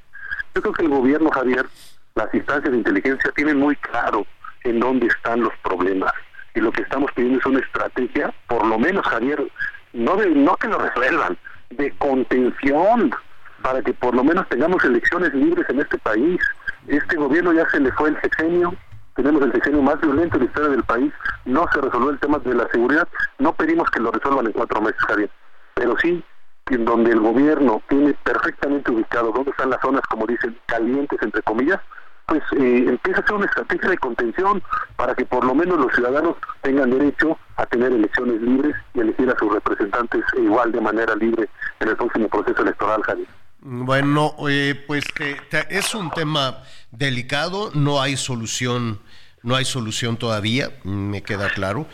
Yo creo que el gobierno, Javier, las instancias de inteligencia tienen muy claro en dónde están los problemas y lo que estamos pidiendo es una estrategia, por lo menos, Javier, no de no que lo resuelvan, de contención para que por lo menos tengamos elecciones libres en este país. Este gobierno ya se le fue el sexenio, tenemos el sexenio más violento de la historia del país, no se resolvió el tema de la seguridad, no pedimos que lo resuelvan en cuatro meses, Javier, pero sí en donde el gobierno tiene perfectamente ubicado dónde están las zonas, como dicen, calientes, entre comillas, pues eh, empieza a ser una estrategia de contención para que por lo menos los ciudadanos tengan derecho a tener elecciones libres y elegir a sus representantes igual de manera libre en el próximo proceso electoral, Javier. Bueno, eh, pues te- te- es un tema delicado, no hay solución, no hay solución todavía, me queda claro,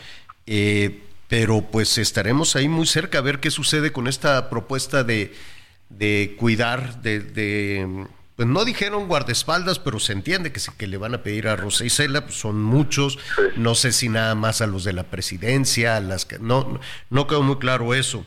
eh, pero pues estaremos ahí muy cerca a ver qué sucede con esta propuesta de, de cuidar, de, de- pues no dijeron guardaespaldas, pero se entiende que, que le van a pedir a Rosa Isela, pues son muchos, no sé si nada más a los de la presidencia, a las que, no, no- no quedó muy claro eso.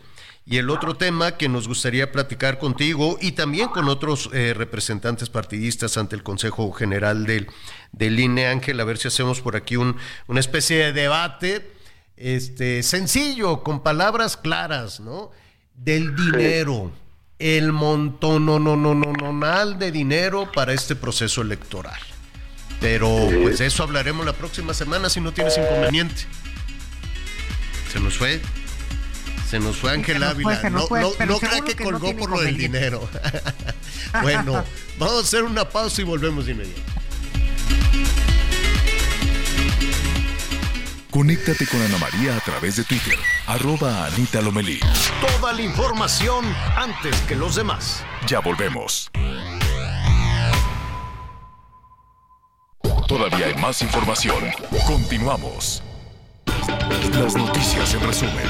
Y el otro tema que nos gustaría platicar contigo y también con otros eh, representantes partidistas ante el Consejo General del, del INE, Ángel, a ver si hacemos por aquí un, una especie de debate este, sencillo, con palabras claras, ¿no? Del dinero, el montón, no, no, no, no, no, de dinero para este proceso electoral. Pero pues de eso hablaremos la próxima semana si no tienes inconveniente. Se nos fue. Se nos fue Ángel Ávila. no fue, no, no crea seguro que que no colgó por lo del dinero. [LAUGHS] bueno, [LAUGHS] vamos a hacer una pausa y volvemos de inmediato. Conéctate con Ana María a través de Twitter, arroba Anita Lomelí. Toda la información antes que los demás. Ya volvemos. Todavía hay más información. Continuamos. Las noticias en resumen.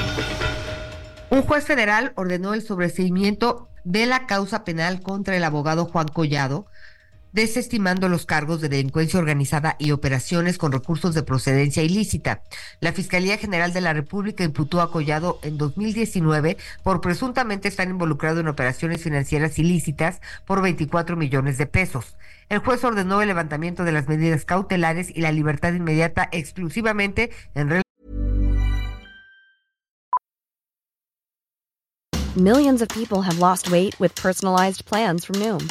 Un juez federal ordenó el sobreseimiento de la causa penal contra el abogado Juan Collado, desestimando los cargos de delincuencia organizada y operaciones con recursos de procedencia ilícita. La Fiscalía General de la República imputó a Collado en 2019 por presuntamente estar involucrado en operaciones financieras ilícitas por 24 millones de pesos. El juez ordenó el levantamiento de las medidas cautelares y la libertad inmediata exclusivamente en relación Millions of people have lost weight with personalized plans from Noom,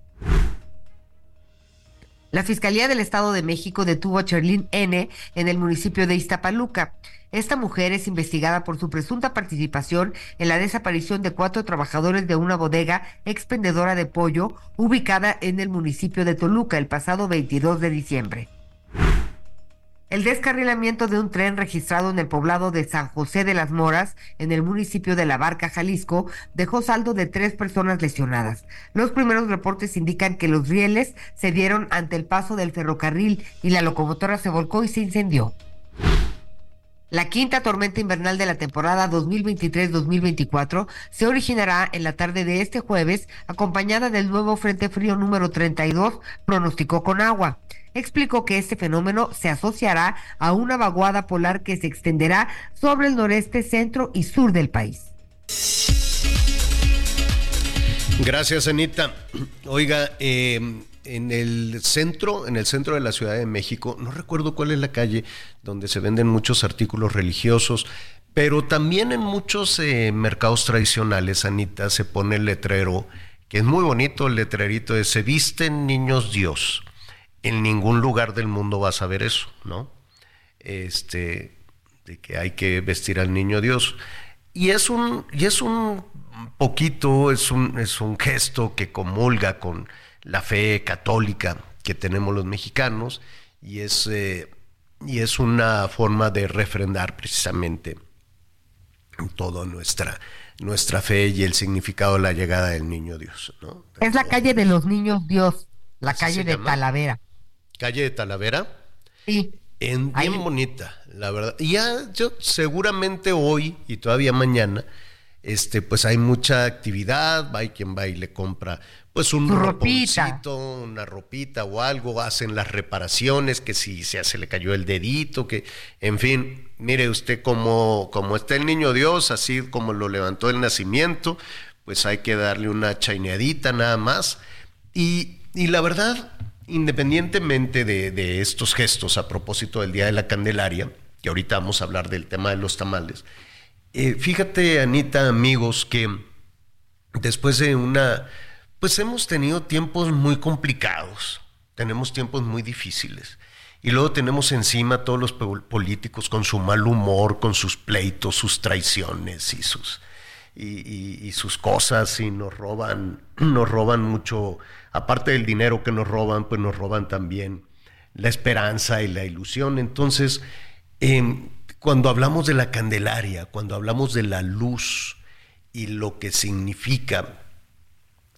La Fiscalía del Estado de México detuvo a Cherlyn N. en el municipio de Iztapaluca. Esta mujer es investigada por su presunta participación en la desaparición de cuatro trabajadores de una bodega expendedora de pollo ubicada en el municipio de Toluca el pasado 22 de diciembre. El descarrilamiento de un tren registrado en el poblado de San José de las Moras, en el municipio de La Barca, Jalisco, dejó saldo de tres personas lesionadas. Los primeros reportes indican que los rieles se dieron ante el paso del ferrocarril y la locomotora se volcó y se incendió. La quinta tormenta invernal de la temporada 2023-2024 se originará en la tarde de este jueves, acompañada del nuevo Frente Frío número 32, pronosticó con agua. Explicó que este fenómeno se asociará a una vaguada polar que se extenderá sobre el noreste, centro y sur del país. Gracias, Anita. [CLEARS THROAT] Oiga, eh, en el centro, en el centro de la Ciudad de México, no recuerdo cuál es la calle donde se venden muchos artículos religiosos, pero también en muchos eh, mercados tradicionales, Anita, se pone el letrero, que es muy bonito el letrerito de se visten niños Dios. En ningún lugar del mundo vas a ver eso, ¿no? Este, de que hay que vestir al niño Dios. Y es un, y es un poquito, es un, es un gesto que comulga con la fe católica que tenemos los mexicanos y es, eh, y es una forma de refrendar precisamente toda nuestra, nuestra fe y el significado de la llegada del niño Dios. ¿no? Es la calle de los niños Dios, la calle de Talavera. ¿Calle de Talavera? Sí. En, bien bonita, la verdad. Y ya yo seguramente hoy y todavía mañana, este, pues hay mucha actividad, hay quien va y le compra pues un roponcito, una ropita o algo, hacen las reparaciones, que si se, le cayó el dedito, que, en fin, mire usted como, como está el niño Dios, así como lo levantó el nacimiento, pues hay que darle una chaineadita nada más. Y, y la verdad, independientemente de, estos gestos a propósito del Día de la Candelaria, que ahorita vamos a hablar del tema de los tamales, eh, fíjate, Anita, amigos, que después de una pues hemos tenido tiempos muy complicados, tenemos tiempos muy difíciles. Y luego tenemos encima todos los políticos con su mal humor, con sus pleitos, sus traiciones y sus, y, sus cosas y nos roban, [CLEARS THROAT] nos roban mucho, aparte del dinero que nos roban, pues nos roban también la esperanza y la ilusión. Entonces, em, cuando hablamos de la Candelaria, cuando hablamos de la luz y lo que significa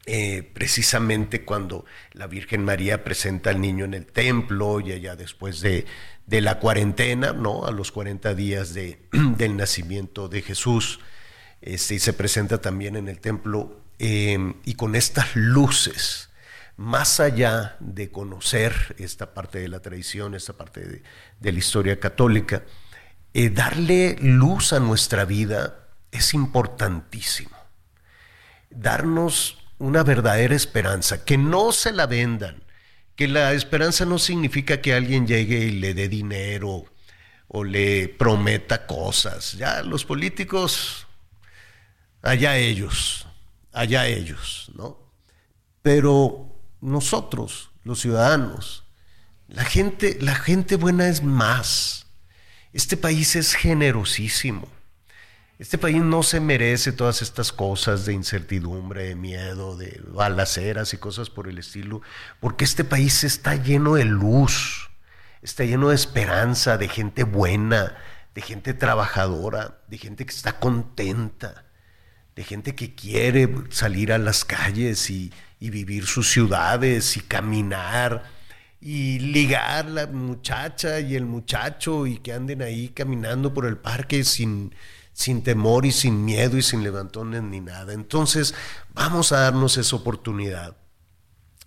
eh, precisamente cuando la Virgen María presenta al niño en el templo y allá después de, la cuarentena, ¿no? A los 40 días de, [CLEARS THROAT] del nacimiento de Jesús, este, y se presenta también en el templo em, y con estas luces, más allá de conocer esta parte de la tradición, esta parte de, la historia católica, eh, darle luz a nuestra vida es importantísimo. Darnos una verdadera esperanza, que no se la vendan, que la esperanza no significa que alguien llegue y le dé dinero o le prometa cosas. Ya los políticos, allá ellos, allá ellos, ¿no? Pero nosotros, los ciudadanos, la gente, la gente buena es más. Este país es generosísimo. Este país no se merece todas estas cosas de incertidumbre, de miedo, de balaceras y cosas por el estilo, porque este país está lleno de luz, está lleno de esperanza, de gente buena, de gente trabajadora, de gente que está contenta, de gente que quiere salir a las calles y, y vivir sus ciudades y caminar y ligar la muchacha y el muchacho y que anden ahí caminando por el parque sin sin temor y sin miedo y sin levantones ni nada. Entonces, vamos a darnos esa oportunidad.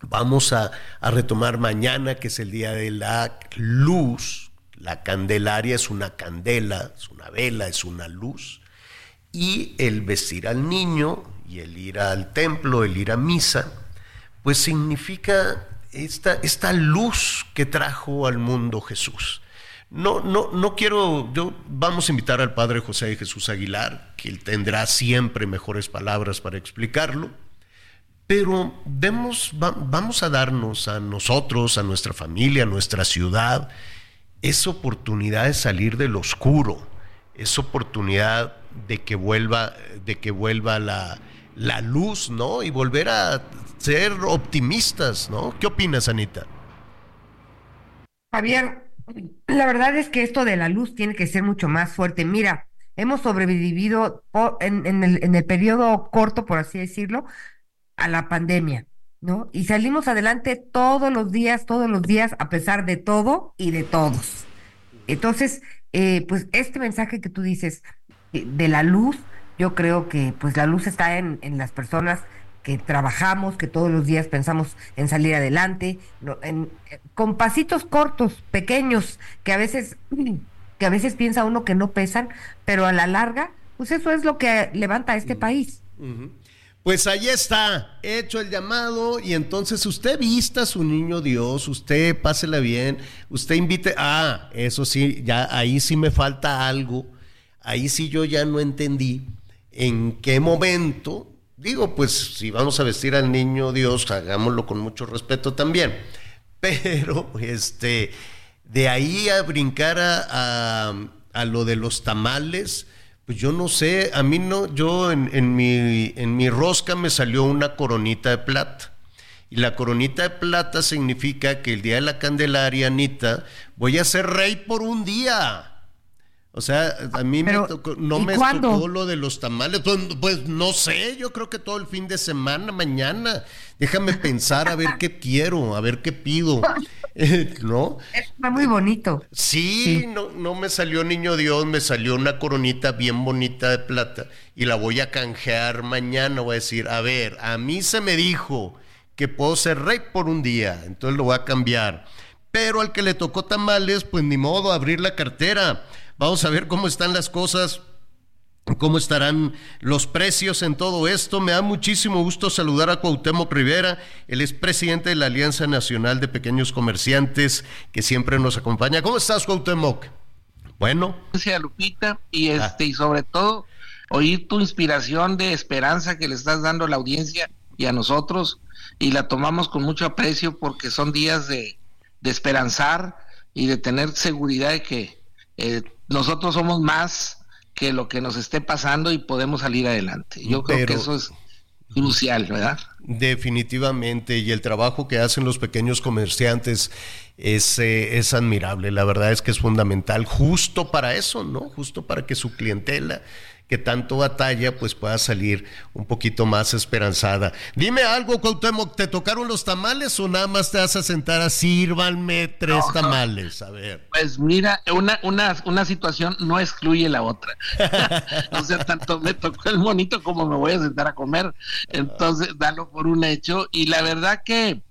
Vamos a, retomar mañana, que es el día de la luz. La candelaria es una candela, es una vela, es una luz. Y el vestir al niño y el ir al templo, el ir a misa, pues significa esta, esta luz que trajo al mundo Jesús. No, no, no quiero, yo vamos a invitar al padre José Jesús Aguilar, que él tendrá siempre mejores palabras para explicarlo, pero vemos, vamos a darnos a nosotros, a nuestra familia, a nuestra ciudad, esa oportunidad de salir del oscuro, esa oportunidad de que vuelva, de que vuelva la, la luz, ¿no? Y volver a ser optimistas, ¿no? ¿Qué opinas, Anita? Javier, la verdad es que esto de la luz tiene que ser mucho más fuerte. Mira, hemos sobrevivido en, el, periodo corto, por así decirlo, a la pandemia, ¿no? Y salimos adelante todos los días, todos los días, a pesar de todo y de todos. Entonces, eh, pues este mensaje que tú dices eh, de la luz, yo creo que pues la luz está en las personas que trabajamos, que todos los días pensamos en salir adelante, en, con pasitos cortos, pequeños, que a veces, que a veces piensa uno que no pesan, pero a la larga, pues eso es lo que levanta a este país. Pues ahí está, hecho el llamado y entonces usted vista a su niño Dios, usted pásela bien, usted invite, ah, eso sí, ya ahí sí me falta algo, ahí sí yo ya no entendí en qué momento, digo, pues si vamos a vestir al niño Dios, hagámoslo con mucho respeto también, [LAUGHS] pero este, de ahí a brincar a, a lo de los tamales, pues yo no sé, a mí no, yo en, en, mi, en mi rosca me salió una coronita de plata. Y la coronita de plata significa que el día de la Candelaria, Anita, voy a ser rey por un día. O sea, a mí me tocó, no me tocó lo de los tamales. Pues, pues, no sé, yo creo que todo el fin de semana, mañana. Déjame pensar a ver qué quiero, a ver qué pido. [LAUGHS] ¿No? Está muy bonito. Sí, No, no me salió niño Dios, me salió una coronita bien bonita de plata y la voy a canjear mañana. Voy a decir, a ver, a mí se me dijo que puedo ser rey por un día, entonces lo voy a cambiar. Pero al que le tocó tamales, pues ni modo, abrir la cartera. Vamos a ver cómo están las cosas cómo estarán los precios en todo esto. Me da muchísimo gusto saludar a Cuauhtémoc Rivera, él es presidente de la Alianza Nacional de Pequeños Comerciantes, que siempre nos acompaña. ¿Cómo estás, Cuauhtémoc? Bueno. Gracias, Lupita, y ah. este, y sobre todo, oír tu inspiración de esperanza que le estás dando a la audiencia y a nosotros, y la tomamos con mucho aprecio porque son días de, de esperanzar y de tener seguridad de que eh, nosotros somos más que lo que nos esté pasando y podemos salir adelante. Yo creo que eso es crucial, ¿verdad? Definitivamente, y el trabajo que hacen los pequeños comerciantes es, eh, es admirable, la verdad es que es fundamental, justo para eso, ¿no? Justo para que su clientela que tanto batalla, pues pueda salir un poquito más esperanzada. Dime algo, Cuauhtémoc, ¿te tocaron los tamales o nada más te vas a sentar a sírvanme tres tamales? A ver. Pues mira, una, una, una situación no excluye la otra. [LAUGHS] o sea, tanto me tocó el monito como me voy a sentar a comer. Entonces, dalo por un hecho. Y la verdad que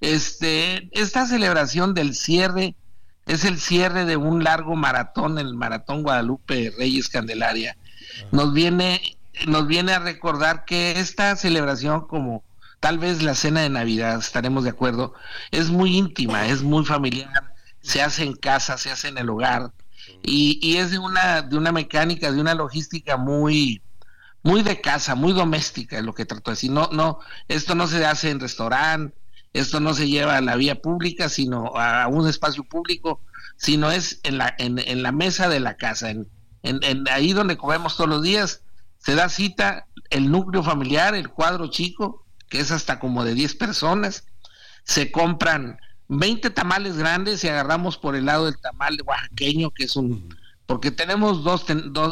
este, esta celebración del cierre es el cierre de un largo maratón, el Maratón Guadalupe Reyes Candelaria nos viene, nos viene a recordar que esta celebración, como tal vez la cena de Navidad, estaremos de acuerdo, es muy íntima, es muy familiar, se hace en casa, se hace en el hogar, y, y es de una, de una mecánica, de una logística muy, muy de casa, muy doméstica, es lo que trato de decir. No, no, esto no se hace en restaurante, esto no se lleva a la vía pública, sino a un espacio público, sino es en la, en, en la mesa de la casa, en, en, ahí donde comemos todos los días, se da cita el núcleo familiar, el cuadro chico, que es hasta como de 10 personas, se compran 20 tamales grandes y agarramos por el lado del tamal oaxaqueño, que es un... Porque tenemos dos,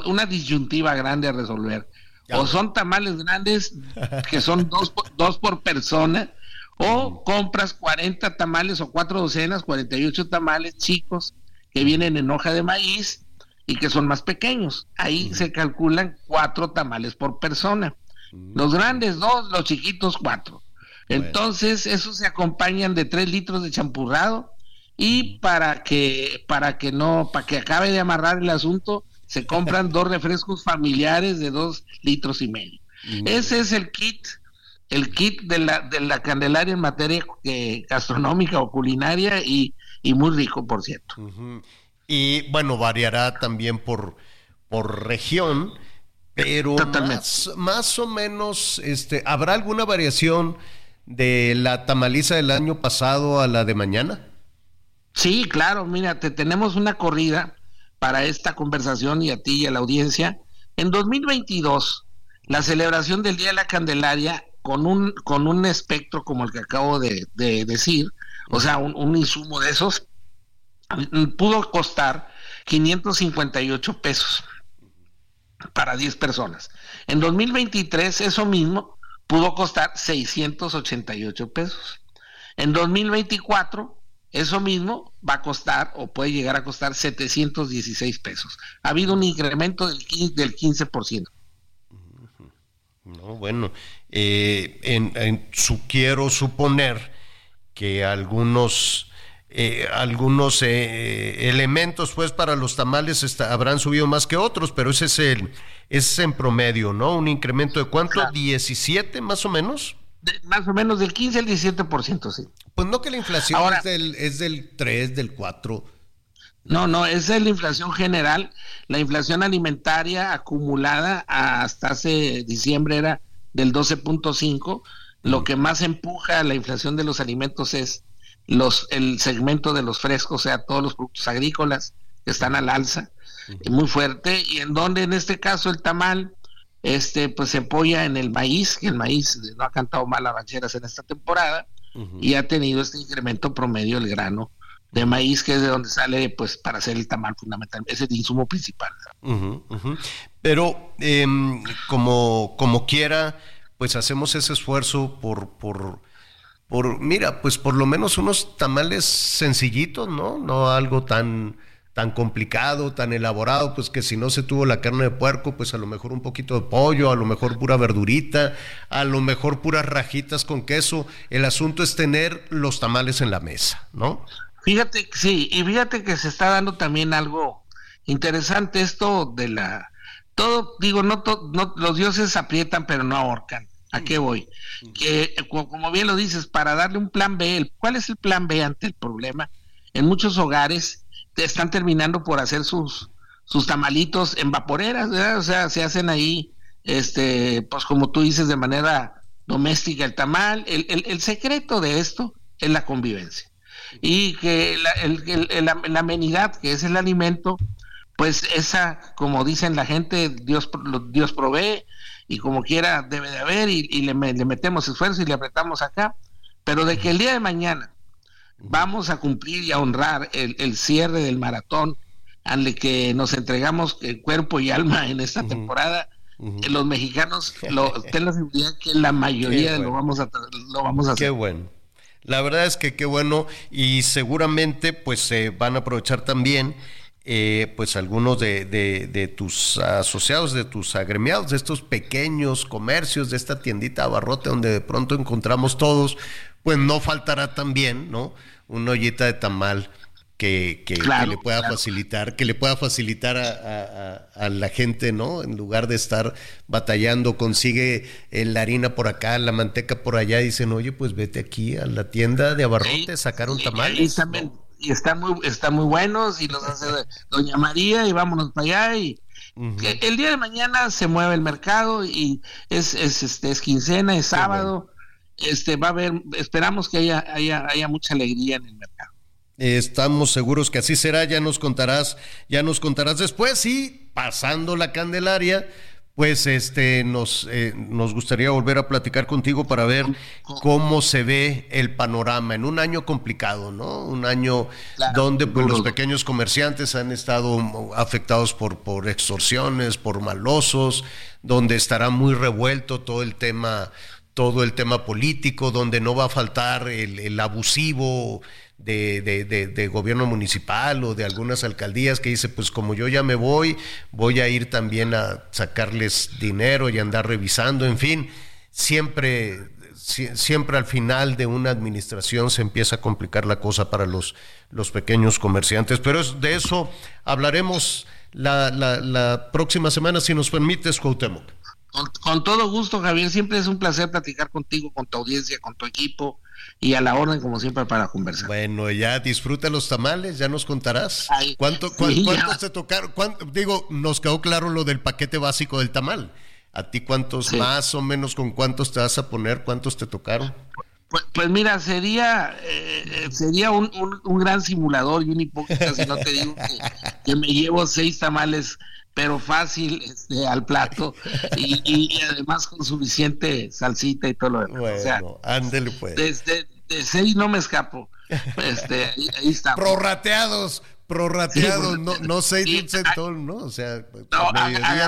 una disyuntiva grande a resolver. O son tamales grandes, [LAUGHS] que son dos, dos por persona, o compras 40 tamales o cuatro docenas, 48 tamales chicos que vienen en hoja de maíz y que son más pequeños. Ahí se calculan cuatro tamales por persona. Los grandes dos, los chiquitos cuatro. Entonces, esos se acompañan de tres litros de champurrado y para que, para que no, para que acabe de amarrar el asunto, se compran [LAUGHS] dos refrescos familiares de dos litros y medio. Ese es el kit, el kit de la, de la Candelaria en materia eh, gastronómica o culinaria y, y muy rico, por cierto. Y bueno, variará también por, por región, Pero más, más, o menos, este, ¿habrá alguna variación de la tamaliza del año pasado a la de mañana? Sí, claro, mira, te tenemos una corrida para esta conversación y a ti y a la audiencia. En 2022, la celebración del Día de la Candelaria con un, con un espectro como el que acabo de, decir, o sea, un, un, insumo de esos, pudo costar 558 pesos para 10 personas. En 2023 eso mismo pudo costar 688 pesos. En 2024 eso mismo va a costar o puede llegar a costar 716 pesos. Ha habido un incremento del 15%. Del 15%. No, bueno, eh, en, su, quiero suponer que algunos eh, algunos eh, elementos pues para los tamales habrán subido más que otros, pero ese es el es en promedio, ¿no? Un incremento de cuánto? 17 más o menos. más o menos del 15 al 17%, sí. Pues no que la inflación es, del, es del 3, del 4. No, no, esa es la inflación general. La inflación alimentaria acumulada hasta hace diciembre era del 12.5. Lo que más empuja la inflación de los alimentos es los, el segmento de los frescos, o sea, todos los productos agrícolas que están al alza, muy fuerte, y en donde en este caso el tamal, este, pues se apoya en el maíz, que el maíz no ha cantado mal a rancheras en esta temporada, y ha tenido este incremento promedio el grano de maíz, que es de donde sale, pues, para hacer el tamal fundamental, es el insumo principal. Pero, em, como, como quiera, pues hacemos ese esfuerzo por, por por, mira, pues por lo menos unos tamales sencillitos, ¿no? No algo tan, tan complicado, tan elaborado, pues que si no se tuvo la carne de puerco, pues a lo mejor un poquito de pollo, a lo mejor pura verdurita, a lo mejor puras rajitas con queso. El asunto es tener los tamales en la mesa, ¿no? Fíjate, sí, y fíjate que se está dando también algo interesante esto de la... Todo, digo, no, no los dioses aprietan pero no ahorcan. ¿A qué voy? Que, como bien lo dices, para darle un plan B, ¿cuál es el plan B ante el problema? En muchos hogares están terminando por hacer sus, sus tamalitos en vaporeras, ¿verdad? O sea, se hacen ahí, este, pues como tú dices, de manera doméstica el tamal. El, el, secreto de esto es la convivencia. Y que la, la, amenidad, que es el alimento, pues esa, como dicen la gente, Dios, Dios provee, y como quiera debe de haber y, le, metemos esfuerzo y le apretamos acá, pero de que el día de mañana vamos a cumplir y a honrar el, cierre del maratón al que nos entregamos cuerpo y alma en esta temporada, los mexicanos lo, [LAUGHS] ten la seguridad que la mayoría lo vamos a lo vamos a hacer. Qué bueno. La verdad es que qué bueno y seguramente pues se van a aprovechar también eh, pues algunos de, de, tus asociados, de tus agremiados, de estos pequeños comercios, de esta tiendita abarrote donde de pronto encontramos todos, pues no faltará también, ¿no? Una ollita de tamal que, que, le pueda facilitar, que le pueda facilitar a, a, la gente, ¿no? En lugar de estar batallando, consigue la harina por acá, la manteca por allá, dicen, oye, pues vete aquí a la tienda de abarrote, sacar un tamal y están muy, están muy buenos y los hace Doña María y vámonos para allá y el día de mañana se mueve el mercado y es, es, este, es quincena, es sábado, este va a haber, esperamos que haya, haya, haya mucha alegría en el mercado. Estamos seguros que así será, ya nos contarás, ya nos contarás después y pasando la Candelaria, pues este nos, eh, nos gustaría volver a platicar contigo para ver cómo se ve el panorama en un año complicado, ¿no? Un año donde pues, los pequeños comerciantes han estado afectados por, por extorsiones, por malosos, donde estará muy revuelto todo el tema, todo el tema político, donde no va a faltar el, el abusivo de, de, de, gobierno municipal o de algunas alcaldías que dice, pues como yo ya me voy, voy a ir también a sacarles dinero y andar revisando, en fin, siempre, siempre al final de una administración se empieza a complicar la cosa para los, los pequeños comerciantes, pero de eso hablaremos la, la, la próxima semana, si nos permites, Cuauhtémoc. Con, todo gusto, Javier. Siempre es un placer platicar contigo, con tu audiencia, con tu equipo y a la orden, como siempre, para conversar. Bueno, ya disfruta los tamales, ya nos contarás. ¿Cuánto, ¿Cuántos te tocaron? digo, nos quedó claro lo del paquete básico del tamal. ¿A ti cuántos más o menos con cuántos te vas a poner? ¿Cuántos te tocaron? Pues, pues mira, sería eh, sería un, gran simulador y un hipócrita si no te digo que, me llevo seis tamales, pero fácil este, al plato y, además con suficiente salsita y todo lo demás. Bueno, o sea, ándele pues. Desde de seis no me escapo. Este, ahí, está. Prorrateados prorrateados, no, no seis sí, ¿no? O sea, no,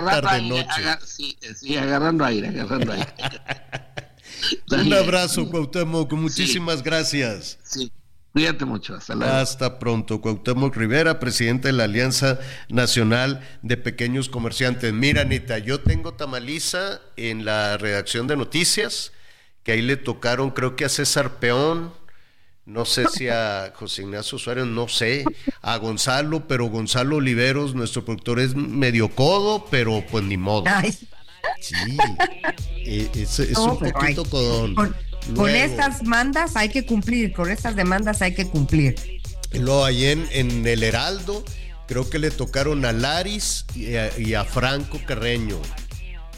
tarde, noche. sí, sí, agarrando aire, agarrando aire. [LAUGHS] Un abrazo, Cuauhtémoc, muchísimas gracias. Sí. Cuídate mucho, hasta luego. Hasta pronto. Cuauhtémoc Rivera, presidente de la Alianza Nacional de Pequeños Comerciantes. Mira, Anita, yo tengo tamaliza en la redacción de noticias, que ahí le tocaron, creo que a César Peón, no sé si a José Ignacio Suárez, no sé, a Gonzalo, pero Gonzalo Oliveros, nuestro productor, es medio codo, pero pues ni modo. Sí, eh, es, un poquito con, con, estas mandas hay que cumplir, con estas demandas hay que cumplir. Luego ahí en, en el Heraldo, creo que le tocaron a Laris y a, Franco Carreño.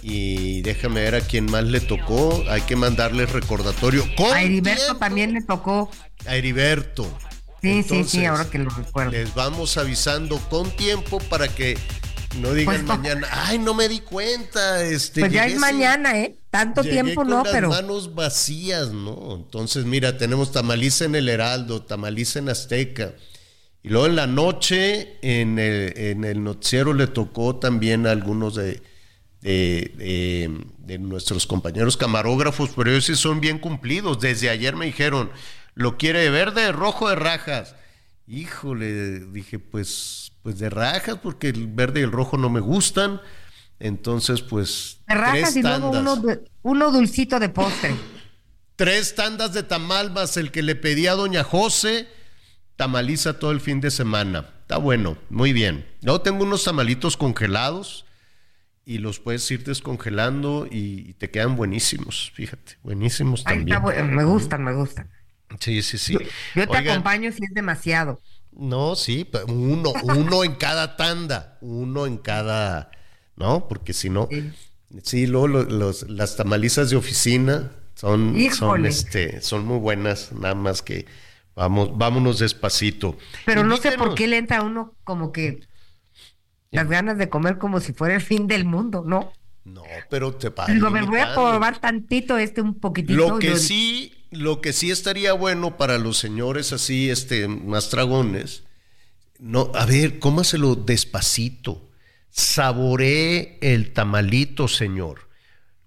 Y déjame ver a quién más le tocó. Hay que mandarle recordatorio. A Heriberto también le tocó. A Heriberto. Sí, sí, sí, ahora que lo recuerdo. Les vamos avisando con tiempo para que no digan pues, mañana, ay, no me di cuenta. Este, pues ya es mañana, ¿eh? Tanto tiempo no, las pero. manos vacías, ¿no? Entonces, mira, tenemos tamaliza en el Heraldo, tamaliza en Azteca. Y luego en la noche, en el, en el noticiero le tocó también a algunos de, de, de, nuestros compañeros camarógrafos, pero ellos sí son bien cumplidos. Desde ayer me dijeron, lo quiere de verde, rojo de rajas. Híjole, dije, pues pues de rajas, porque el verde y el rojo no me gustan. Entonces, pues. De rajas y luego uno, dulcito de postre. tres tandas de tamal más el que le pedí a doña José. Tamaliza todo el fin de semana. Está bueno, muy bien. Luego tengo unos tamalitos congelados y los puedes ir descongelando y, te quedan buenísimos, fíjate, buenísimos también. me gustan, me gustan. Sí, sí, sí. Yo, te acompaño si es demasiado. No, sí, uno, uno en cada tanda, uno en cada, ¿no? Porque si no, sí, luego los, las tamalizas de oficina son, son, este, son muy buenas, nada más que vamos, vámonos despacito. Pero no sé por qué le entra a uno como que las ganas de comer como si fuera el fin del mundo, ¿no? No, pero te pasa. Digo, me voy a probar tantito este un poquitito. Lo que sí lo que sí estaría bueno para los señores así, este, más dragones, no, a ver, cómaselo despacito. Saboree el tamalito, señor.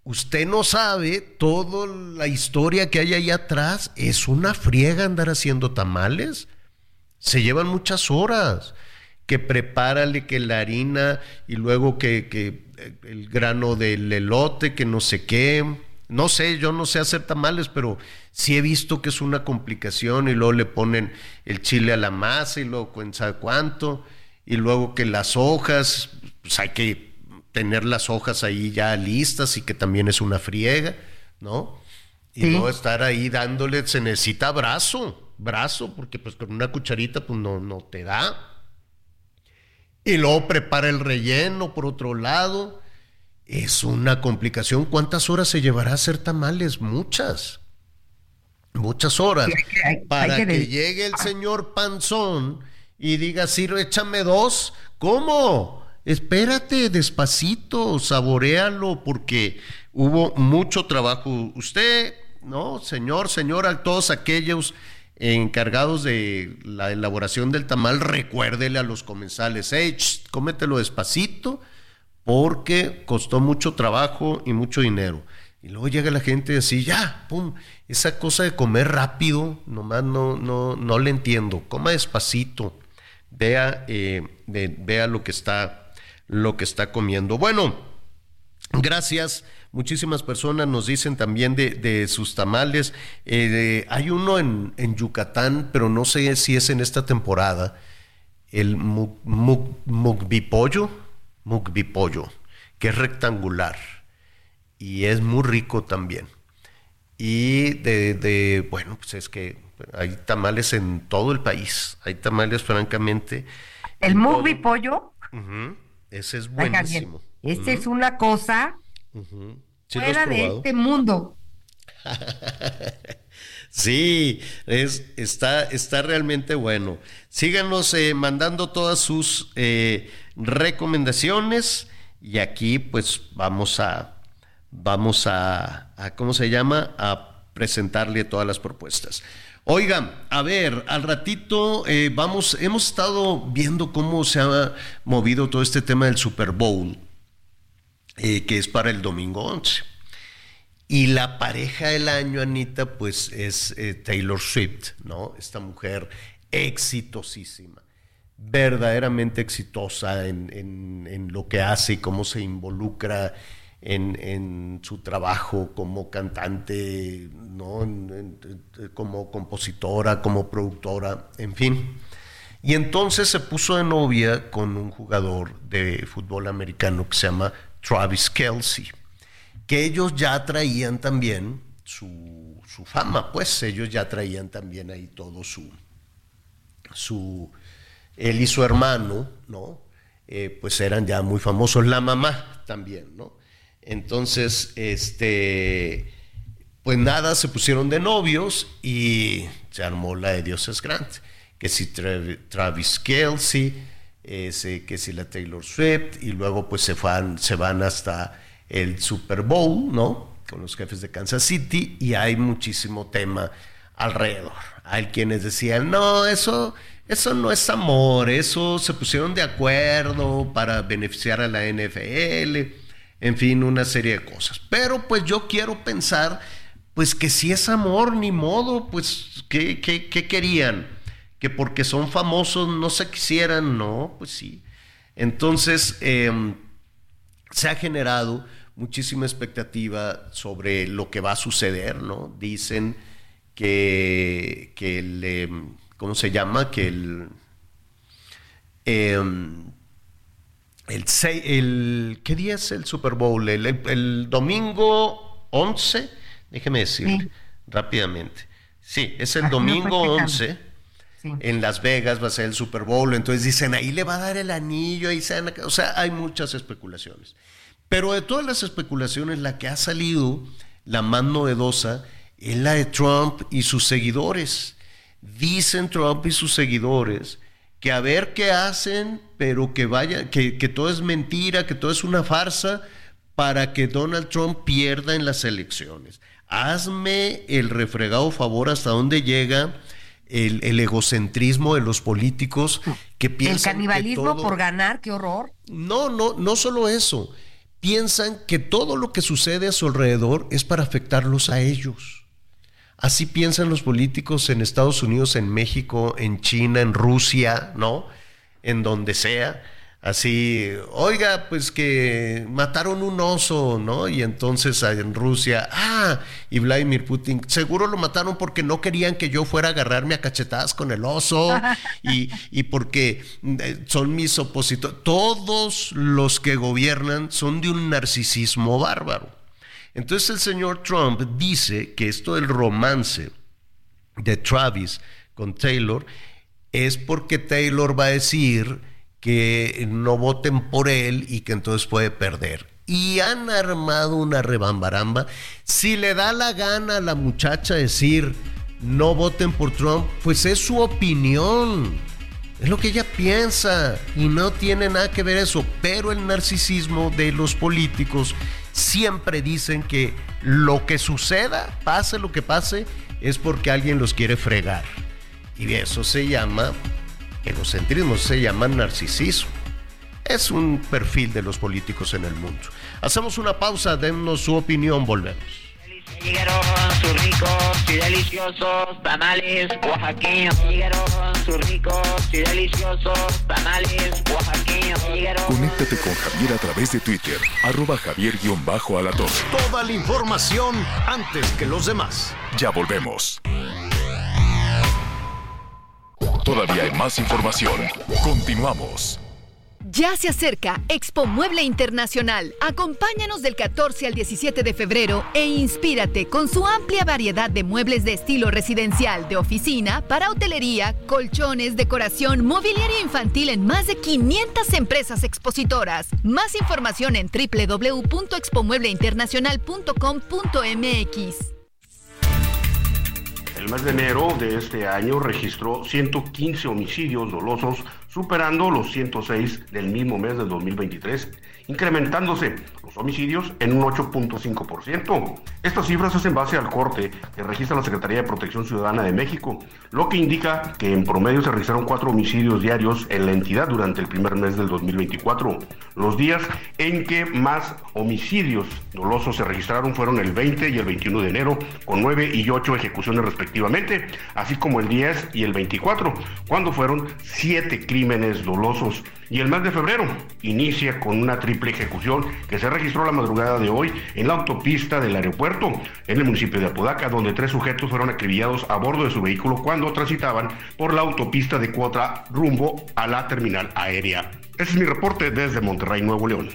Usted no sabe toda la historia que hay ahí atrás. Es una friega andar haciendo tamales. Se llevan muchas horas. Que prepárale que la harina y luego que, que el grano del elote, que no sé qué no sé, yo no sé hacer tamales, pero sí he visto que es una complicación y luego le ponen el chile a la masa y luego sabe cuánto, y luego que las hojas, pues hay que tener las hojas ahí ya listas y que también es una friega, ¿no? Y luego estar ahí dándole, se necesita brazo, brazo, porque pues con una cucharita pues no, no te da. Y luego prepara el relleno por otro lado es una complicación. ¿Cuántas horas se llevará a hacer tamales? Muchas. Muchas horas. para que, llegue el señor Panzón y diga, sí, échame dos. ¿Cómo? Espérate, despacito, saborealo, porque hubo mucho trabajo. Usted, ¿no? Señor, señora, todos aquellos encargados de la elaboración del tamal, recuérdele a los comensales, hey, cómetelo despacito porque costó mucho trabajo y mucho dinero. Y luego llega la gente así, ya, pum, esa cosa de comer rápido, nomás no, no, no le entiendo. Coma despacito, vea, eh, vea lo que está, lo que está comiendo. Bueno, gracias. Muchísimas personas nos dicen también de, sus tamales. Eh, hay uno en, en, Yucatán, pero no sé si es en esta temporada. El mugbipollo pollo, que es rectangular. y es muy rico también. Y de, de, bueno, pues es que hay tamales en todo el país, hay tamales francamente. El mugby pollo. Ese es buenísimo. Esta es una cosa fuera de este mundo. [LAUGHS] sí, es, está, está realmente bueno. Síganos eh, mandando todas sus eh, recomendaciones y aquí pues vamos a, vamos a, ¿cómo se llama? A presentarle todas las propuestas. Oigan, a ver, al ratito eh, vamos, hemos estado viendo cómo se ha movido todo este tema del Super Bowl, eh, que es para el domingo 11. Y la pareja del año, Anita, pues es eh, Taylor Swift, ¿no? Esta mujer exitosísima, verdaderamente exitosa en, en lo que hace y cómo se involucra en, su trabajo como cantante, ¿no? como compositora, como productora, en fin. Y entonces se puso de novia con un jugador de fútbol americano que se llama Travis Kelsey, que ellos ya traían también su, su fama, pues ellos ya traían también ahí todo su, su, él y su hermano, ¿no? Eh, pues eran ya muy famosos, la mamá también, ¿no? Entonces, este, pues nada, se pusieron de novios y se armó la de Dios es grande. Que si Travis Kelsey, que si la Taylor Swift, y luego pues se van, se van hasta el Super Bowl, ¿no? Con los jefes de Kansas City, y hay muchísimo tema alrededor. Hay quienes decían, no, eso, eso no es amor, eso se pusieron de acuerdo para beneficiar a la NFL en fin, una serie de cosas. Pero pues yo quiero pensar, pues que si es amor, ni modo, pues ¿qué, querían? Que porque son famosos no se quisieran, no, pues sí. Entonces, em, se ha generado muchísima expectativa sobre lo que va a suceder, ¿no? Dicen que, que el, em, ¿cómo se llama? Que el... Em, el, el, ¿Qué día es el Super Bowl? El, domingo 11, déjeme decir rápidamente. Sí, es el domingo 11. En Las Vegas va a ser el Super Bowl, entonces dicen, ahí le va a dar el anillo, ahí se o sea, hay muchas especulaciones. Pero de todas las especulaciones, la que ha salido, la más novedosa, es la de Trump y sus seguidores. Dicen Trump y sus seguidores que a ver qué hacen, pero que vaya, que, todo es mentira, que todo es una farsa para que Donald Trump pierda en las elecciones. Hazme el refregado favor hasta dónde llega el, egocentrismo de los políticos que piensan. El canibalismo por ganar, qué horror. No, no, no solo eso. Piensan que todo lo que sucede a su alrededor es para afectarlos a ellos. Así piensan los políticos en Estados Unidos, en México, en China, en Rusia, ¿no? En donde sea. Así, oiga, pues que mataron un oso, ¿no? Y entonces en Rusia, ah, y Vladimir Putin, seguro lo mataron porque no querían que yo fuera a agarrarme a cachetadas con el oso y, y porque eh, son mis opositores. Todos los que gobiernan son de un narcisismo bárbaro. Entonces el señor Trump dice que esto del romance de Travis con Taylor es porque Taylor va a decir que no voten por él y que entonces puede perder. Y han armado una rebambaramba. Si le da la gana a la muchacha decir no voten por Trump, pues es su opinión. Es lo que ella piensa y no tiene nada que ver eso. Pero el narcisismo de los políticos siempre dicen que lo que suceda, pase lo que pase, es porque alguien los quiere fregar. Y eso se llama egocentrismo, se llama narcisismo. Es un perfil de los políticos en el mundo. Hacemos una pausa, dennos su opinión, volvemos. Llegaron sus ricos y deliciosos tamales oaxaqueños. Llegaron sus ricos y deliciosos tamales oaxaqueños. Llegaron... Conéctate con Javier a través de Twitter, arroba javier-alatón. Toda la información antes que los demás. Ya volvemos. Todavía hay más información. Continuamos. Ya se acerca Expo Mueble Internacional. Acompáñanos del 14 al 17 de febrero e inspírate con su amplia variedad de muebles de estilo residencial, de oficina, para hotelería, colchones, decoración, mobiliario infantil en más de 500 empresas expositoras. Más información en www.expomuebleinternacional.com.mx. El mes de enero de este año registró 115 homicidios dolosos superando los 106 del mismo mes del 2023, incrementándose los homicidios en un 8.5%. Estas cifras es en base al corte que registra la Secretaría de Protección Ciudadana de México, lo que indica que en promedio se registraron cuatro homicidios diarios en la entidad durante el primer mes del 2024. Los días en que más homicidios dolosos se registraron fueron el 20 y el 21 de enero, con 9 y 8 ejecuciones respectivamente, así como el 10 y el 24, cuando fueron 7 crímenes dolosos. Y el mes de febrero inicia con una triple ejecución que se registró la madrugada de hoy en la autopista del aeropuerto, en el municipio de Apodaca, donde tres sujetos fueron acribillados a bordo de su vehículo cuando transitaban por la autopista de Cuota rumbo a la terminal aérea. Ese es mi reporte desde Monterrey, Nuevo León.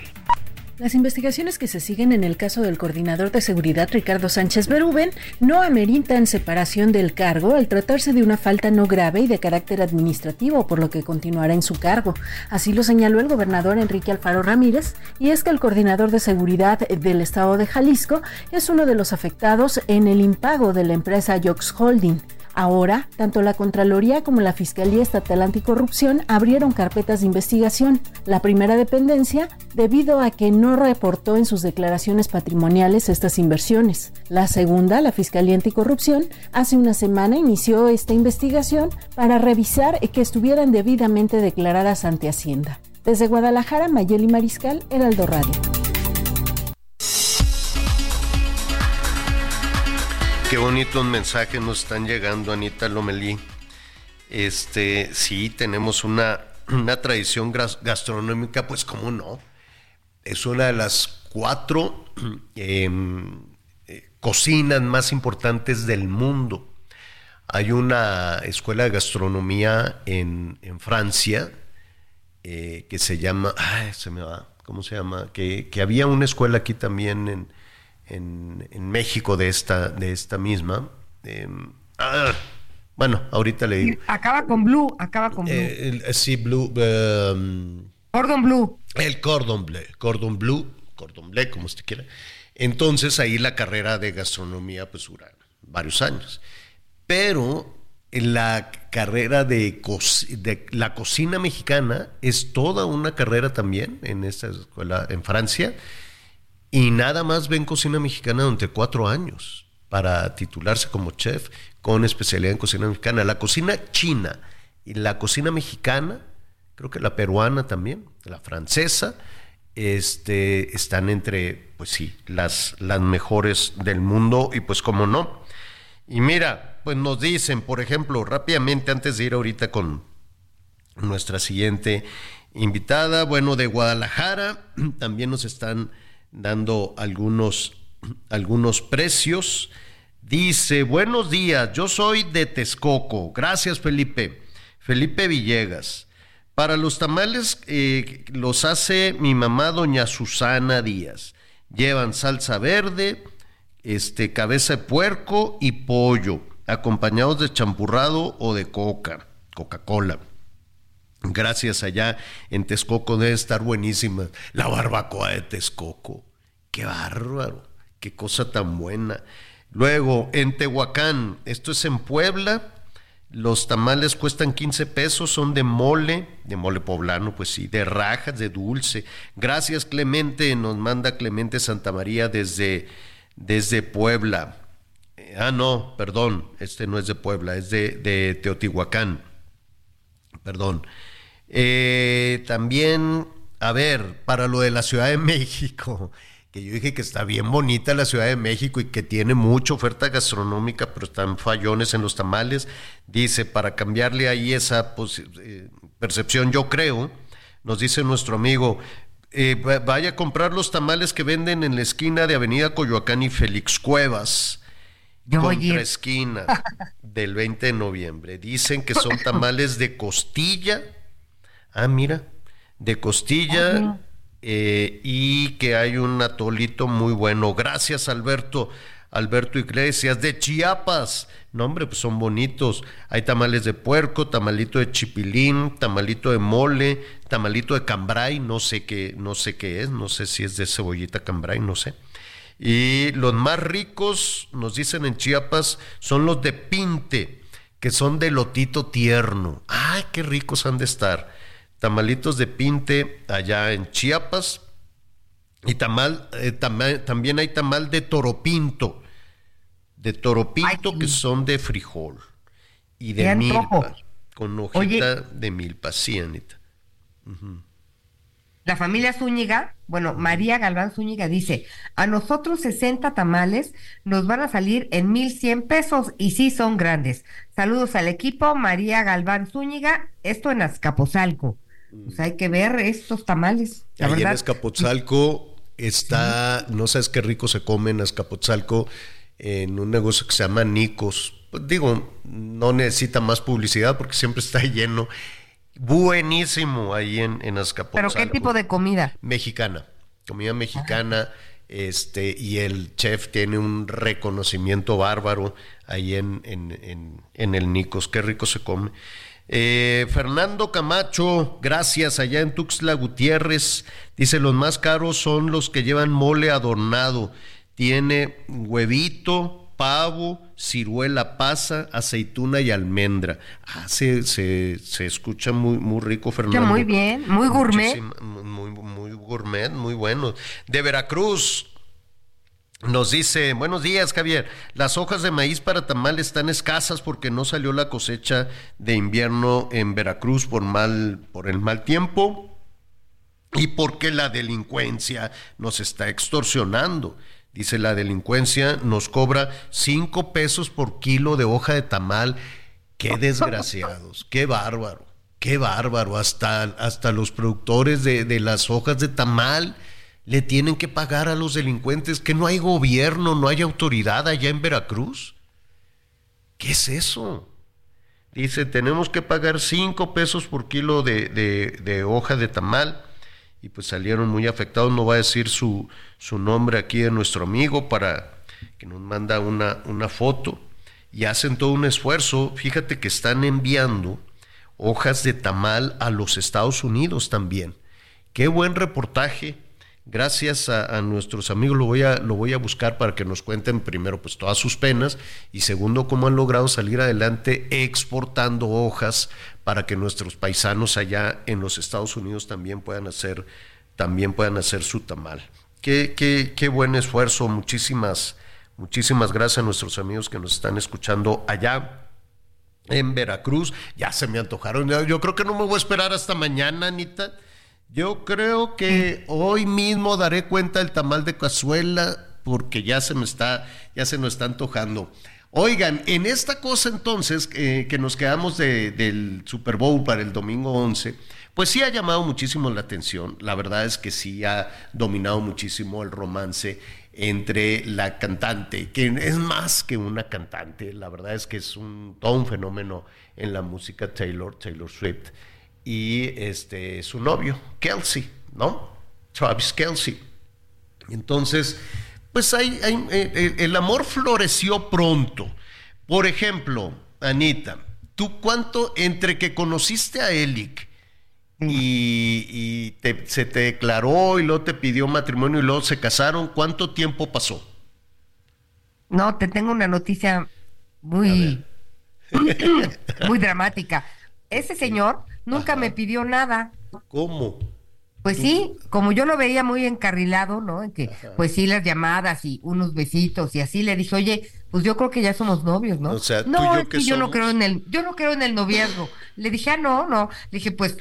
Las investigaciones que se siguen en el caso del coordinador de seguridad Ricardo Sánchez Berúben no ameritan separación del cargo al tratarse de una falta no grave y de carácter administrativo, por lo que continuará en su cargo. Así lo señaló el gobernador Enrique Alfaro Ramírez, y es que el coordinador de seguridad del estado de Jalisco es uno de los afectados en el impago de la empresa Jox Holding. Ahora, tanto la Contraloría como la Fiscalía Estatal Anticorrupción abrieron carpetas de investigación. La primera dependencia, debido a que no reportó en sus declaraciones patrimoniales estas inversiones. La segunda, la Fiscalía Anticorrupción, hace una semana inició esta investigación para revisar que estuvieran debidamente declaradas ante Hacienda. Desde Guadalajara, Mayeli Mariscal, Heraldo Radio. Qué bonitos mensajes nos están llegando, Anita Lomelí. Este, sí, tenemos una, una tradición gastronómica, pues cómo no. Es una de las cuatro [CLEARS THROAT] em, eh, cocinas más importantes del mundo. Hay una escuela de gastronomía en, en Francia eh, que se llama, ay, se me va, ¿cómo se llama? Que, que había una escuela aquí también en, en, en México de esta, de esta misma. Em, ah, bueno, ahorita le digo. Acaba con Blue, acaba con Blue. Eh, sí, Blue. Um, Cordon Blue. El Cordon Bleu, Cordon Blue, Cordon Bleu, como usted quiera. Entonces ahí la carrera de gastronomía pues dura varios años. Pero la carrera de, de, la cocina mexicana es toda una carrera también en esta escuela en Francia y nada más ven cocina mexicana durante cuatro años para titularse como chef con especialidad en cocina mexicana. La cocina china y la cocina mexicana, creo que la peruana también, la francesa, este, están entre, pues sí, las, las mejores del mundo y pues como no. Y mira, pues nos dicen, por ejemplo, rápidamente antes de ir ahorita con nuestra siguiente invitada, bueno, de Guadalajara, [CLEARS THROAT] también nos están dando algunos, algunos precios. Dice, buenos días, yo soy de Texcoco. Gracias, Felipe. Felipe Villegas. Para los tamales eh, los hace mi mamá, doña Susana Díaz. Llevan salsa verde, este, cabeza de puerco y pollo, acompañados de champurrado o de coca, Coca-Cola. Gracias allá en Texcoco debe estar buenísima. La barbacoa de Texcoco. Qué bárbaro. Qué cosa tan buena. Luego, en Tehuacán, esto es en Puebla. Los tamales cuestan 15 pesos, son de mole, de mole poblano, pues sí, de rajas, de dulce. Gracias, Clemente, nos manda Clemente Santa María desde, desde Puebla. ah, no, perdón, este no es de Puebla, es de Teotihuacán. Perdón. Eh, también, a ver, para lo de la Ciudad de [LAUGHS] México, que yo dije que está bien bonita la Ciudad de México y que tiene mucha oferta gastronómica, pero están fallones en los tamales. Dice, para cambiarle ahí esa eh, percepción, yo creo, nos dice nuestro amigo, eh, vaya a comprar los tamales que venden en la esquina de Avenida Coyoacán y Félix Cuevas. Yo contra esquina del 20 de noviembre. Dicen que son tamales de costilla Ah, mira, de costilla eh, y que hay un atolito muy bueno. Gracias, Alberto. Alberto Iglesias, de Chiapas. No, hombre, pues son bonitos. Hay tamales de puerco, tamalito de chipilín, tamalito de mole, tamalito de cambray, no sé qué, no sé qué es, no sé si es de cebollita cambray, no sé. Y los más ricos, nos dicen en Chiapas, son los de pinte, que son de lotito tierno. ¡Ay, qué ricos han de estar! Tamalitos de pinte allá en Chiapas. Y tamal, eh, también hay tamal de toropinto de toropinto que son de frijol y de milpa, con hojita de milpa, sí, Anita. La familia Zúñiga, bueno, María Galván Zúñiga dice, a nosotros 60 tamales nos van a salir en 1100 pesos y sí son grandes. Saludos al equipo, María Galván Zúñiga, esto en Azcapotzalco. Pues hay que ver estos tamales. La Ahí en Azcapotzalco está, no sabes qué rico se come en Azcapotzalco, en un negocio que se llama Nicos. Pues digo, no necesita más publicidad porque siempre está lleno. Buenísimo ahí en, en ¿Pero qué tipo de comida? Mexicana, comida mexicana. Este, y el chef tiene un reconocimiento bárbaro ahí en, en, en, el Nicos. Qué rico se come. Eh, Fernando Camacho, gracias allá en Tuxtla Gutiérrez. Dice: Los más caros son los que llevan mole adornado tiene huevito, pavo, ciruela pasa, aceituna y almendra. Ah, se, se, escucha muy, muy rico, Fernando. Muy bien, muy gourmet. Muy, muy gourmet, muy bueno. De Veracruz, nos dice, buenos días Javier, las hojas de maíz para tamal están escasas porque no salió la cosecha de invierno en Veracruz por, mal, por el mal tiempo y porque la delincuencia nos está extorsionando. Dice la delincuencia nos cobra cinco pesos por kilo de hoja de tamal. Qué [LAUGHS] desgraciados, qué bárbaro, qué bárbaro. Hasta, hasta los productores de, de las hojas de tamal le tienen que pagar a los delincuentes, que no hay gobierno, no hay autoridad allá en Veracruz. ¿Qué es eso? Dice, tenemos que pagar cinco pesos por kilo de, de, de hoja de tamal y pues salieron muy afectados. No va a decir su, su nombre aquí de nuestro amigo para que nos manda una, una foto y hacen todo un esfuerzo. Fíjate que están enviando hojas de tamal a los Estados Unidos también. Qué buen reportaje gracias a, nuestros amigos lo voy a lo voy a buscar para que nos cuenten primero pues todas sus penas y segundo cómo han logrado salir adelante exportando hojas para que nuestros paisanos allá en los Estados Unidos también puedan hacer también puedan hacer su tamal. Qué, qué, qué buen esfuerzo. Muchísimas muchísimas gracias a nuestros amigos que nos están escuchando allá en Veracruz. Ya se me antojaron. Yo creo que no me voy a esperar hasta mañana Anita yo creo que hoy mismo daré cuenta del tamal de cazuela porque ya se me está, ya se nos está antojando. Oigan, en esta cosa entonces eh, que nos quedamos del Super Bowl para el domingo 11, pues sí ha llamado muchísimo la atención. La verdad es que sí ha dominado muchísimo el romance entre la cantante, que es más que una cantante, la verdad es que es un, todo un fenómeno en la música Taylor, Taylor Swift y este, su novio, Kelsey, ¿no? Travis Kelsey. Entonces, pues hay, eh, eh, el amor floreció pronto. Por ejemplo, Anita, ¿tú cuánto entre que conociste a Elic y, se te declaró y luego te pidió matrimonio y luego se casaron, cuánto tiempo pasó? No, te tengo una noticia muy, [LAUGHS] muy dramática. Ese señor nunca me pidió nada. ¿Cómo? Pues sí, como yo lo veía muy encarrilado, ¿no? En que, pues sí, las llamadas y unos besitos y así le dije, oye, pues yo creo que ya somos novios, ¿no? O sea, no, yo, yo no creo en el, yo no creo en el noviazgo. Le dije, ah, no, no. Le dije, pues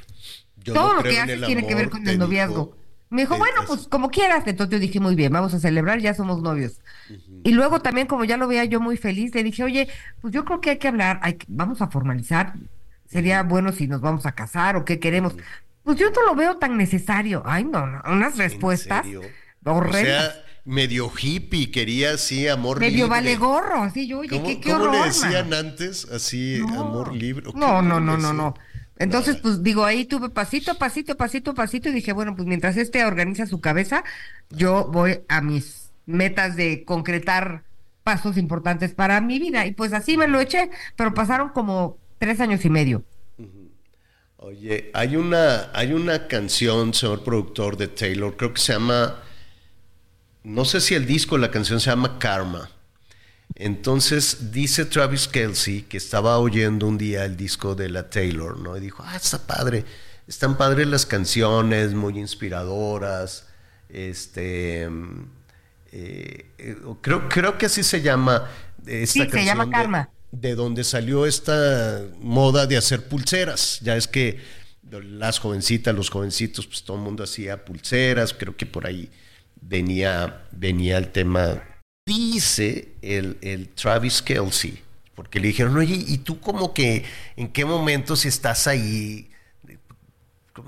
todo lo que haces tiene que ver con el noviazgo. me dijo, bueno, pues como quieras. Entonces yo dije, muy bien, vamos a celebrar, ya somos novios. Y luego también, como ya lo veía yo muy feliz, le dije, oye, pues yo creo que hay que hablar, hay vamos a formalizar sería bueno si nos vamos a casar o qué queremos. Pues yo no lo veo tan necesario. Ay, no, no unas respuestas horrendas. O sea, medio hippie, quería así amor libre. Medio vale gorro, así yo, oye, qué, qué ¿cómo horror. le decían antes así amor libre? No, no, no, no, no. Entonces, pues digo, ahí tuve pasito, pasito, pasito, pasito y dije, bueno, pues mientras este organiza su cabeza, yo voy a mis metas de concretar pasos importantes para mi vida. Y pues así me lo eché, pero pasaron como tres años y medio. Oye, hay una, hay una canción, señor productor de Taylor, creo que se llama, no sé si el disco, la canción se llama Karma. Entonces dice Travis Kelsey que estaba oyendo un día el disco de la Taylor, ¿no? Y dijo, ah, está padre, están padres las canciones, muy inspiradoras, este, eh, eh, creo, creo que así se llama esta sí, se llama Karma. De, de, donde salió esta moda de hacer pulseras, ya es que las jovencitas, los jovencitos, pues todo el mundo hacía pulseras, creo que por ahí venía, venía el tema. Dice el, el, Travis Kelsey, porque le dijeron, oye, ¿y tú como que en qué momento si estás ahí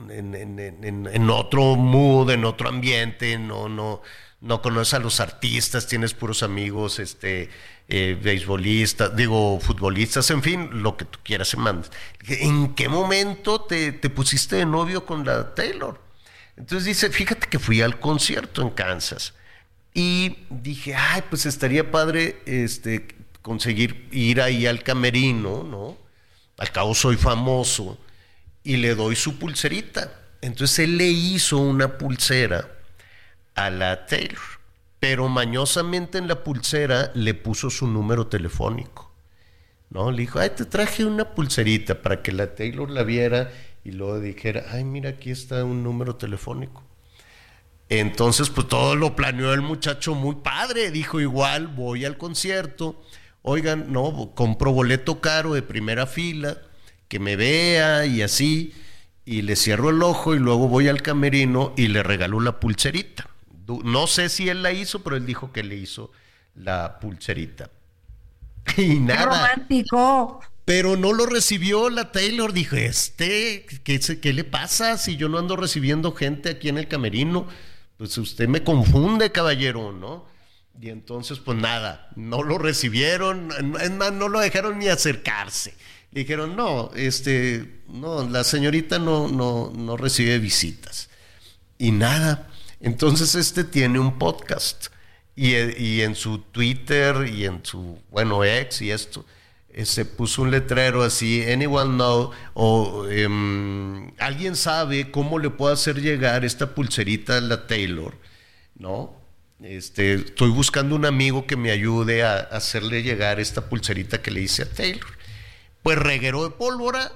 en, en, en, en, otro mood, en otro ambiente, no, no, no conoces a los artistas, tienes puros amigos, este, eh, digo, futbolistas, en fin, lo que tú quieras se mandas. ¿En qué momento te, te pusiste de novio con la Taylor? Entonces dice, fíjate que fui al concierto en Kansas y dije, ay, pues estaría padre este, conseguir ir ahí al camerino, ¿no? Al cabo soy famoso y le doy su pulserita. Entonces él le hizo una pulsera a la Taylor, pero mañosamente en la pulsera le puso su número telefónico. ¿No? Le dijo, ay, te traje una pulserita para que la Taylor la viera y luego dijera, ay, mira, aquí está un número telefónico. Entonces, pues todo lo planeó el muchacho muy padre. Dijo, igual voy al concierto. Oigan, no, compro boleto caro de primera fila, que me vea y así. Y le cierro el ojo y luego voy al camerino y le regalo la pulserita. No sé si él la hizo, pero él dijo que le hizo la pulserita. [LAUGHS] Y nada. ¡Qué romántico! Pero no lo recibió la Taylor. Dijo, este, ¿qué, ¿qué le pasa si yo no ando recibiendo gente aquí en el camerino? pues usted me confunde, caballero, ¿no? Y entonces, pues nada, no lo recibieron, es más, no lo dejaron ni acercarse. Le dijeron, no, este, no, la señorita no, no, no recibe visitas. Y nada. Entonces, este tiene un podcast. Y, y en su Twitter y en su, bueno, ex y esto, se puso un letrero así, anyone know, o em, alguien sabe cómo le puedo hacer llegar esta pulserita a la Taylor, ¿no? Este, estoy buscando un amigo que me ayude a, hacerle llegar esta pulserita que le hice a Taylor. Pues reguero de pólvora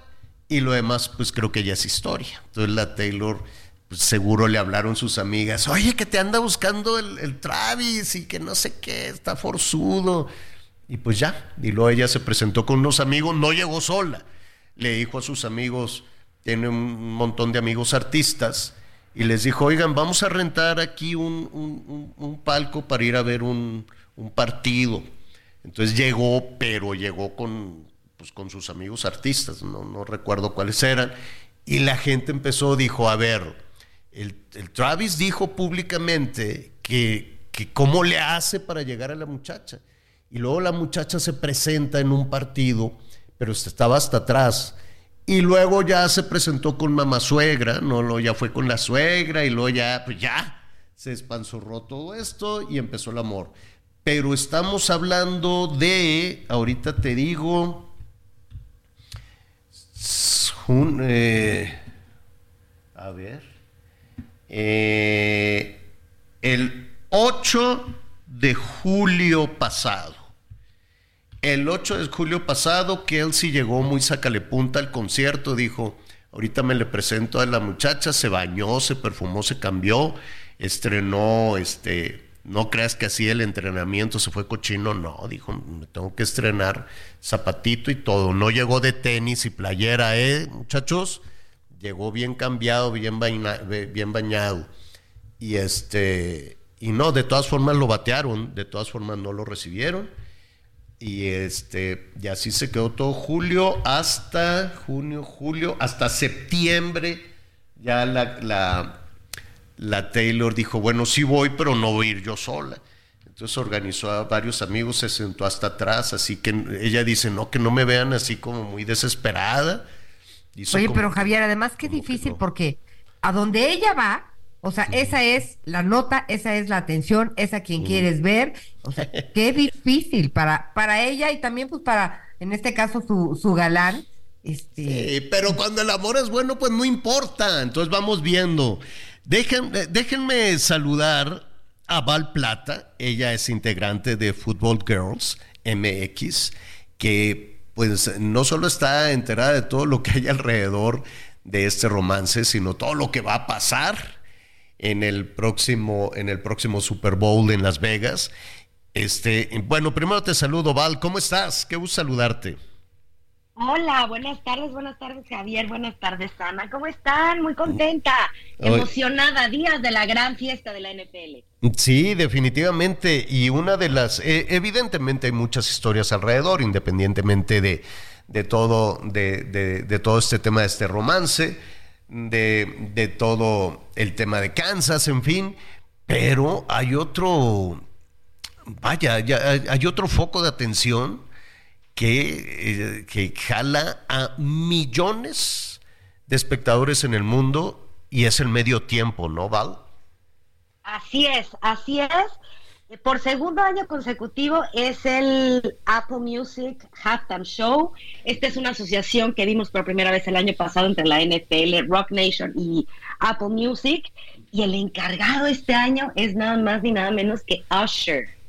y lo demás, pues creo que ya es historia. Entonces la Taylor, pues seguro le hablaron sus amigas, oye, que te anda buscando el, el Travis y que no sé qué, está forzudo. Y pues ya, y luego ella se presentó con unos amigos, no llegó sola. Le dijo a sus amigos, tiene un montón de amigos artistas, y les dijo, oigan, vamos a rentar aquí un, palco para ir a ver un, partido. Entonces llegó, pero llegó con, pues, con sus amigos artistas, no, no recuerdo cuáles eran, y la gente empezó, dijo, a ver, el, Travis dijo públicamente que, que cómo le hace para llegar a la muchacha. Y luego la muchacha se presenta en un partido, pero estaba hasta atrás. Y luego ya se presentó con mamá suegra, no, lo ya fue con la suegra y luego ya, pues ya, se espanzurró todo esto y empezó el amor. Pero estamos hablando de, ahorita te digo, eh, a ver, eh, el 8 de julio pasado. El 8 de julio pasado, Kelsey llegó muy punta al concierto, dijo, ahorita me le presento a la muchacha, se bañó, se perfumó, se cambió, estrenó, este, no creas que así el entrenamiento se fue cochino, no, dijo, me tengo que estrenar zapatito y todo, no llegó de tenis y playera, ¿eh, muchachos? Llegó bien cambiado, bien, bañado. Y este, y no, de todas formas lo batearon, de todas formas no lo recibieron y este, y así se quedó todo julio hasta junio, julio, hasta septiembre. Ya la, la, la Taylor dijo, bueno, sí voy, pero no voy a ir yo sola. Entonces organizó a varios amigos, se sentó hasta atrás, así que ella dice, no, que no me vean así como muy desesperada. Oye, pero Javier, además qué difícil porque a donde ella va, o sea, esa es la nota, esa es la atención, esa a quien quieres ver. O sea, [LAUGHS] qué difícil para, para ella y también pues para, en este caso, su, su galán. Este... pero cuando el amor es bueno, pues no importa. Entonces vamos viendo. Dejen, déjenme saludar a Val Plata. Ella es integrante de Football Girls MX, que pues no solo está enterada de todo lo que hay alrededor de este romance, sino todo lo que va a pasar en el próximo, en el próximo Super Bowl en Las Vegas. Este, bueno, primero te saludo, Val. ¿Cómo estás? Qué gusto saludarte. Hola, buenas tardes, buenas tardes Javier, buenas tardes Ana, ¿cómo están? Muy contenta, emocionada, días de la gran fiesta de la NFL. Sí, definitivamente, y una de las, eh, evidentemente hay muchas historias alrededor, independientemente de, de todo, de, de, todo este tema de este romance, de, de todo el tema de Kansas, en fin, pero hay otro, vaya, hay otro foco de atención que, eh, que jala a millones de espectadores en el mundo y es el medio tiempo, ¿no, Val? Así es, así es. Por segundo año consecutivo es el Apple Music Halftime Show. Esta es una asociación que vimos por primera vez el año pasado entre la NFL, Rock Nation y Apple Music. Y el encargado este año es nada más ni nada menos que Usher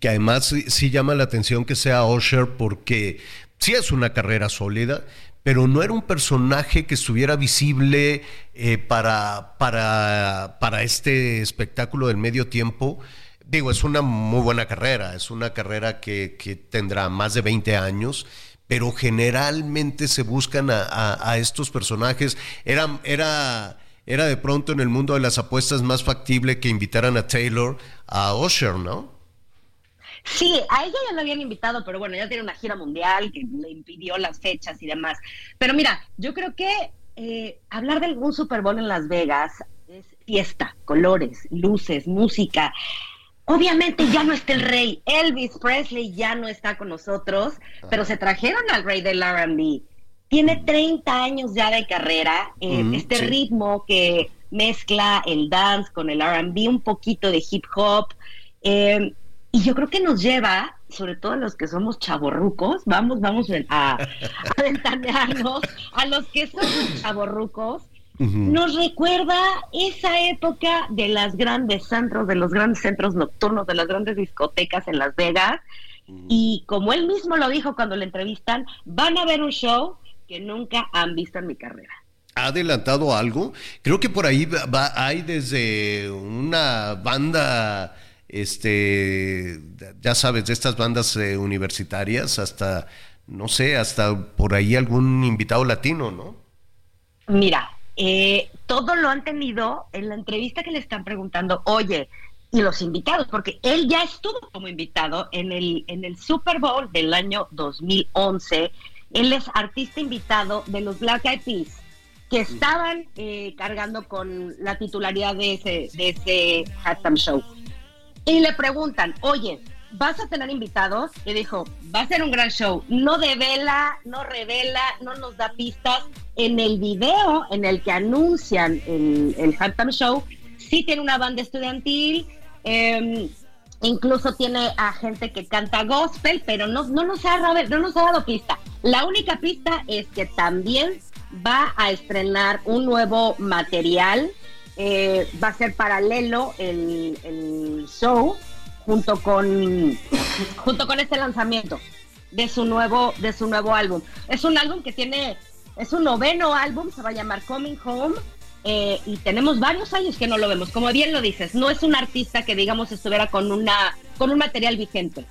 que además sí, llama la atención que sea Usher porque sí es una carrera sólida, pero no era un personaje que estuviera visible eh, para, para, para este espectáculo del medio tiempo. Digo, es una muy buena carrera, es una carrera que, tendrá más de 20 años, pero generalmente se buscan a, estos personajes. Era, era, era de pronto en el mundo de las apuestas más factible que invitaran a Taylor a Usher, ¿no? Sí, a ella ya lo habían invitado, pero bueno, ya tiene una gira mundial que le impidió las fechas y demás. Pero mira, yo creo que eh, hablar de algún Super Bowl en Las Vegas es fiesta, colores, luces, música. Obviamente ya no está el rey, Elvis Presley ya no está con nosotros, pero se trajeron al rey del RB. Tiene 30 años ya de carrera, eh, este ritmo que mezcla el dance con el RB, un poquito de hip hop. Eh, y yo creo que nos lleva, sobre todo a los que somos chavorrucos, vamos, vamos a, a ventanearnos, a los que somos chavorrucos, nos recuerda esa época de las grandes centros, de los grandes centros nocturnos, de las grandes discotecas en Las Vegas. Y como él mismo lo dijo cuando le entrevistan, van a ver un show que nunca han visto en mi carrera. ¿Ha adelantado algo? Creo que por ahí va, hay desde una banda este, ya sabes, de estas bandas eh, universitarias hasta, no sé, hasta por ahí algún invitado latino, ¿no? Mira, eh, todo lo han tenido en la entrevista que le están preguntando, oye, y los invitados, porque él ya estuvo como invitado en el, en el Super Bowl del año 2011. Él es artista invitado de los Black Eyed Peas, que estaban eh, cargando con la titularidad de ese, de ese halftime show. Y le preguntan, oye, ¿vas a tener invitados? Y dijo, va a ser un gran show. No devela, no revela, no nos da pistas. En el video en el que anuncian el, el halftime show, sí tiene una banda estudiantil, em, incluso tiene a gente que canta gospel, pero no, no, nos ha, no nos ha dado pista. La única pista es que también va a estrenar un nuevo material eh, va a ser paralelo el, show junto con junto con este lanzamiento de su nuevo de su nuevo álbum. Es un álbum que tiene es un noveno álbum, se va a llamar Coming Home. Eh, y tenemos varios años que no lo vemos. Como bien lo dices, no es un artista que digamos estuviera con una con un material vigente.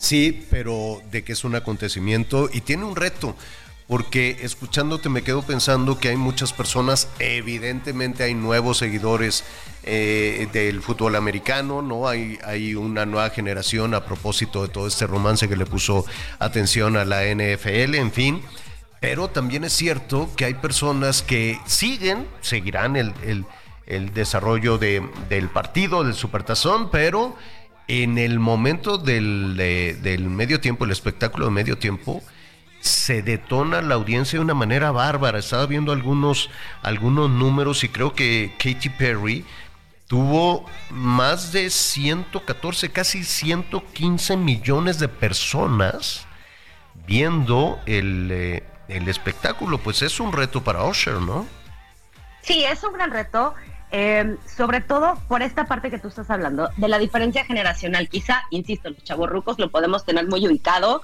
Sí, pero de que es un acontecimiento y tiene un reto porque escuchándote me quedo pensando que hay muchas personas, evidentemente hay nuevos seguidores eh, del fútbol americano, ¿no? Hay, hay una nueva generación a propósito de todo este romance que le puso atención a la NFL, en fin. Pero también es cierto que hay personas que siguen, seguirán el, desarrollo del partido, del supertazón, pero en el momento del, del medio tiempo, el espectáculo de medio tiempo, se detona la audiencia de una manera bárbara. Estaba viendo algunos, algunos números y creo que Katy Perry tuvo más de 114, casi 115 millones de personas viendo el, eh, el espectáculo. Pues es un reto para Usher, ¿no? Sí, es un gran reto. Eh, sobre todo por esta parte que tú estás hablando, de la diferencia generacional. Quizá, insisto, los chavos rucos lo podemos tener muy ubicado.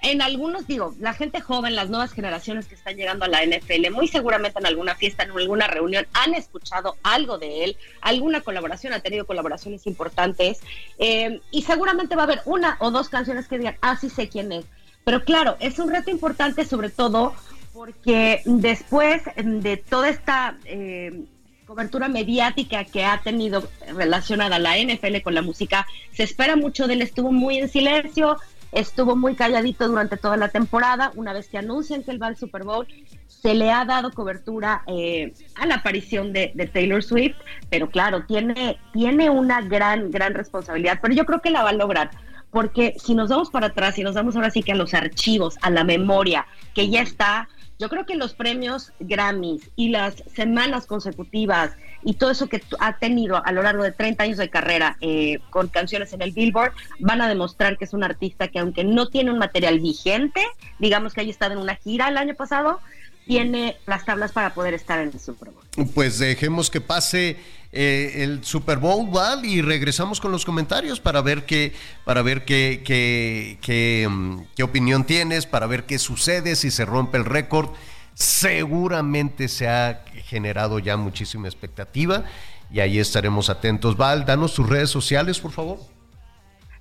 En algunos, digo, la gente joven, las nuevas generaciones que están llegando a la NFL, muy seguramente en alguna fiesta, en alguna reunión, han escuchado algo de él, alguna colaboración, ha tenido colaboraciones importantes, eh, y seguramente va a haber una o dos canciones que digan, ah, sí sé quién es. Pero claro, es un reto importante, sobre todo porque después de toda esta eh, cobertura mediática que ha tenido relacionada la NFL con la música, se espera mucho de él, estuvo muy en silencio, estuvo muy calladito durante toda la temporada, una vez que anuncian que él va al Super Bowl, se le ha dado cobertura eh, a la aparición de, Taylor Swift, pero claro, tiene, tiene una gran, gran responsabilidad, pero yo creo que la va a lograr, porque si nos vamos para atrás y nos vamos ahora sí que a los archivos, a la memoria, que ya está yo creo que los premios Grammys y las semanas consecutivas y todo eso que ha tenido a lo largo de 30 años de carrera eh, con canciones en el Billboard van a demostrar que es un artista que aunque no tiene un material vigente, digamos que haya estado en una gira el año pasado, tiene las tablas para poder estar en el Super Bowl. Pues dejemos que pase eh, el Super Bowl, Val, y regresamos con los comentarios para ver qué, para ver qué, qué, qué, mm, qué opinión tienes, para ver qué sucede, si se rompe el récord. Seguramente se ha generado ya muchísima expectativa y ahí estaremos atentos. Val, danos tus redes sociales, por favor.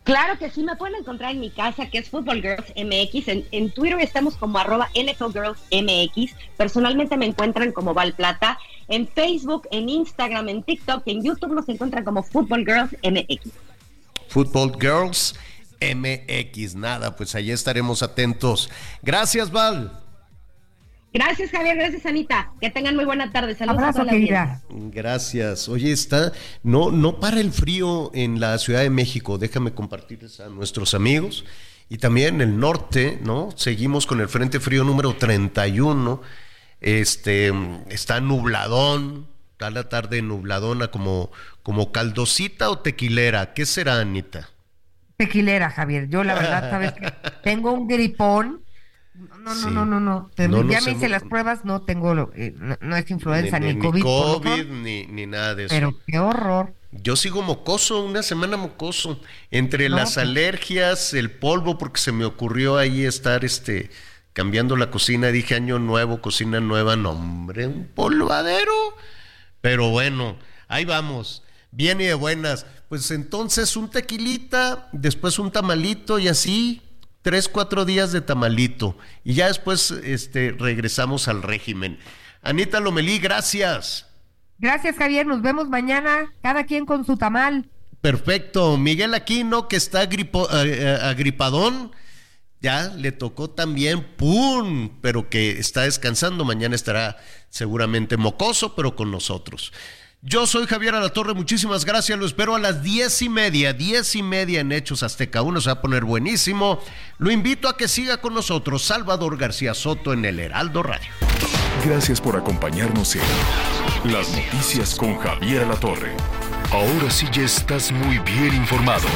Claro que sí, me pueden encontrar en mi casa, que es Football Girls MX. En, Twitter estamos como arroba NFL Girls. Personalmente me encuentran como Val Plata. En Facebook, en Instagram, en TikTok, en YouTube nos encuentran como Football Girls MX. Football Girls MX. Nada, pues ahí estaremos atentos. Gracias, Val. Gracias, Javier. Gracias, Anita. Que tengan muy buena tarde. Saludos Abrazo, a toda querida. Gracias. Oye, está, no, no para el frío en la Ciudad de México. Déjame compartirles a nuestros amigos. Y también en el norte, ¿no? Seguimos con el Frente Frío número 31. Este, está nubladón, está la tarde nubladona como, como caldosita o tequilera. ¿Qué será, Anita? Tequilera, Javier. Yo la verdad, sabes que [LAUGHS] tengo un gripón no, no, no, no, no, no. ya me hice las pruebas, no tengo, eh, no, es influenza ni, ni COVID. COVID ni, ni, nada de eso. Pero qué horror. Yo sigo mocoso, una semana mocoso. Entre las pues. alergias, el polvo, porque se me ocurrió ahí estar este cambiando la cocina. Dije año nuevo, cocina nueva. No, hombre, un polvadero. Pero bueno, ahí vamos. Bien y de buenas. Pues entonces un tequilita, después un tamalito y así tres, cuatro días de tamalito y ya después este, regresamos al régimen. Anita Lomelí, gracias. Gracias, Javier. Nos vemos mañana, cada quien con su tamal. Perfecto. Miguel Aquino, que está agripo, eh, eh, agripadón, ya le tocó también, ¡pum! Pero que está descansando. Mañana estará seguramente mocoso, pero con nosotros. Yo soy Javier Alatorre, muchísimas gracias. Lo espero a las diez y media, diez y media en Hechos Azteca 1. Se va a poner buenísimo. Lo invito a que siga con nosotros Salvador García Soto en el Heraldo Radio. Gracias por acompañarnos en Las Noticias con Javier Alatorre. Ahora sí ya estás muy bien informado.